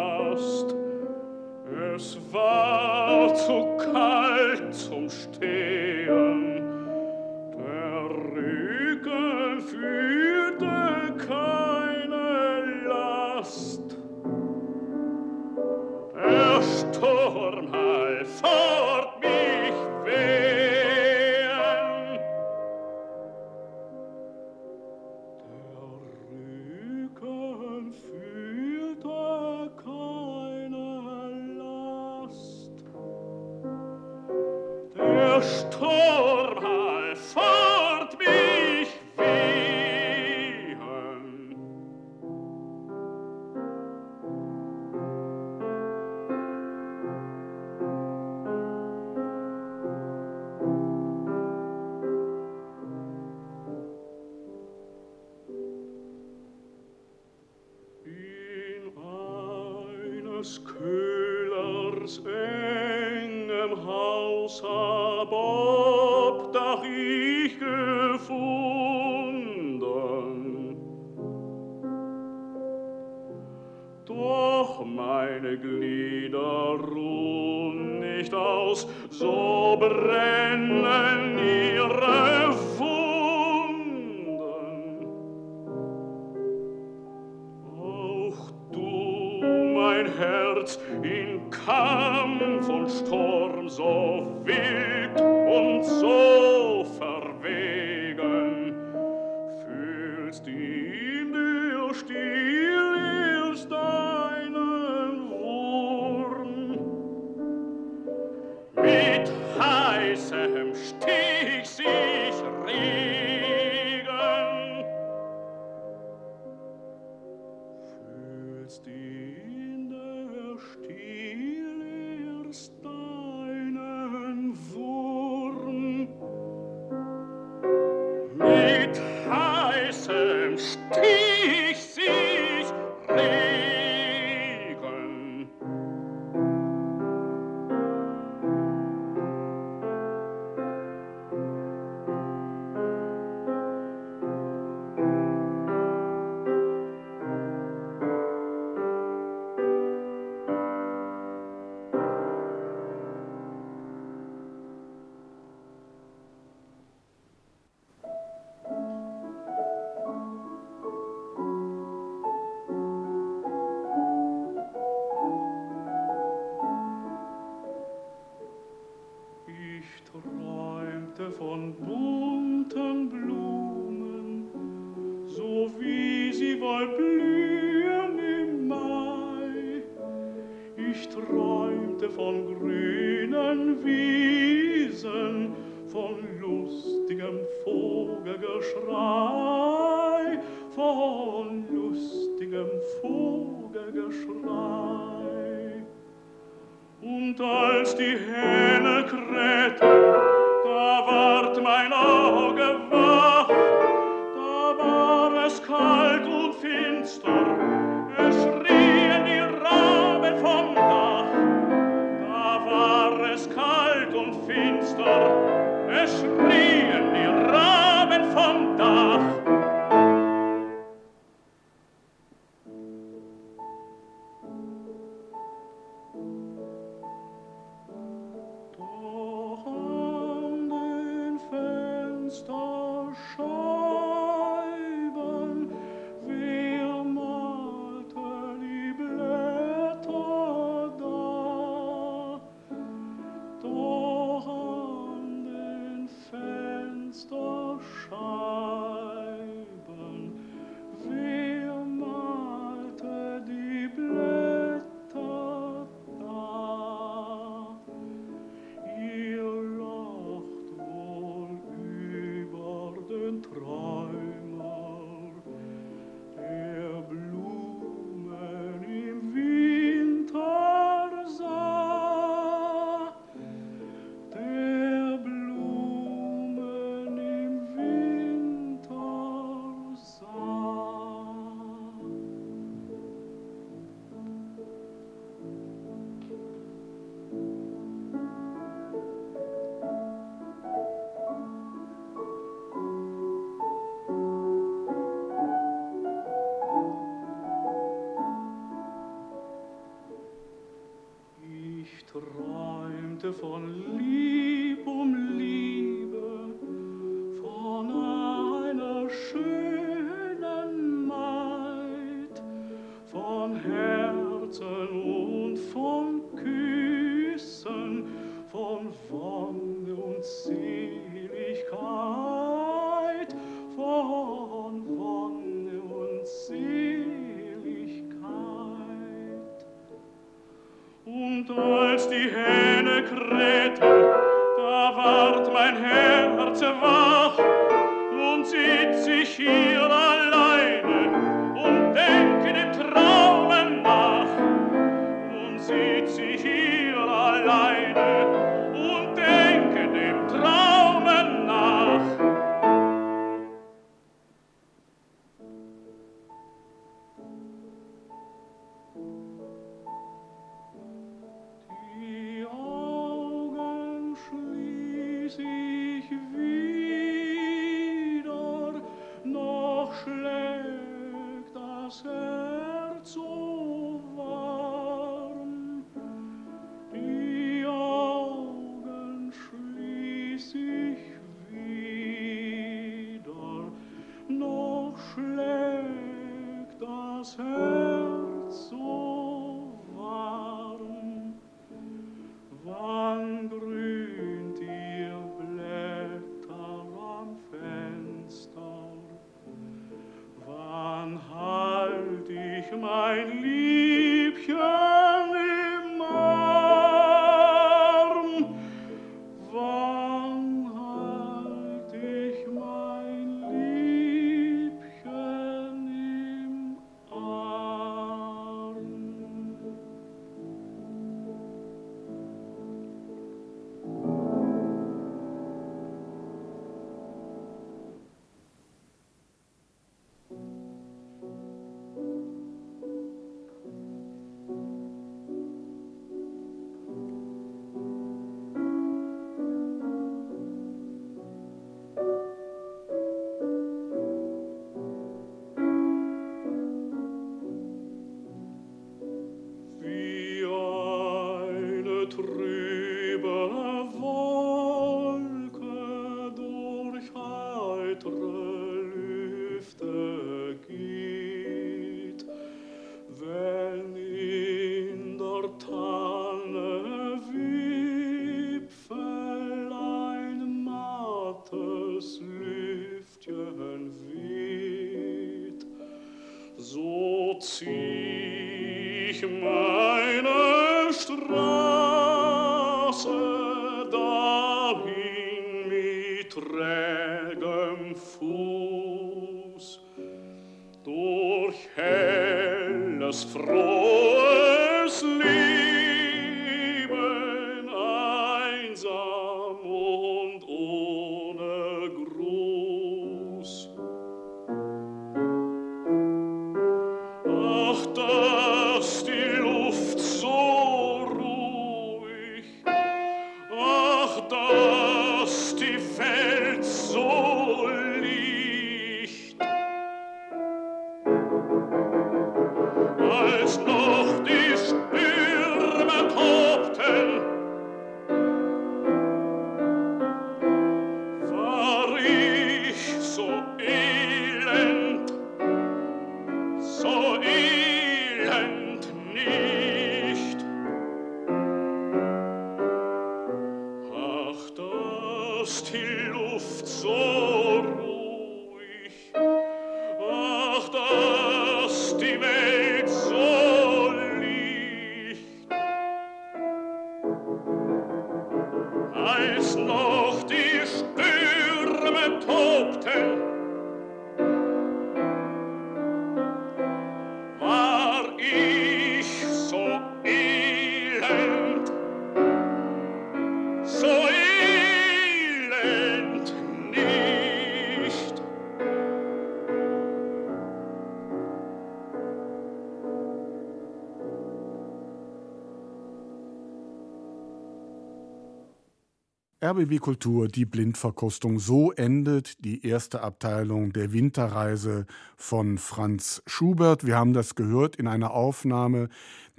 RBB Kultur, die Blindverkostung. So endet die erste Abteilung der Winterreise von Franz Schubert. Wir haben das gehört in einer Aufnahme,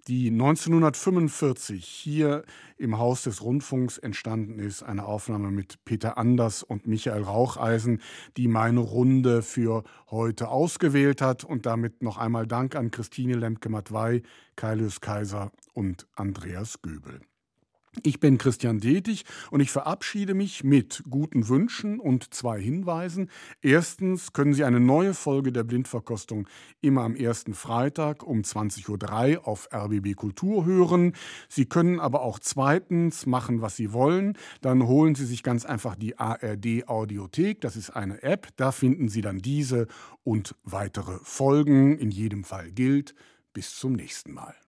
die 1945 hier im Haus des Rundfunks entstanden ist. Eine Aufnahme mit Peter Anders und Michael Raucheisen, die meine Runde für heute ausgewählt hat. Und damit noch einmal Dank an Christine Lemke-Matwei, Kailius Kaiser und Andreas Göbel. Ich bin Christian Detig und ich verabschiede mich mit guten Wünschen und zwei Hinweisen. Erstens können Sie eine neue Folge der Blindverkostung immer am ersten Freitag um 20.03 Uhr auf RBB Kultur hören. Sie können aber auch zweitens machen, was Sie wollen. Dann holen Sie sich ganz einfach die ARD Audiothek. Das ist eine App. Da finden Sie dann diese und weitere Folgen. In jedem Fall gilt. Bis zum nächsten Mal.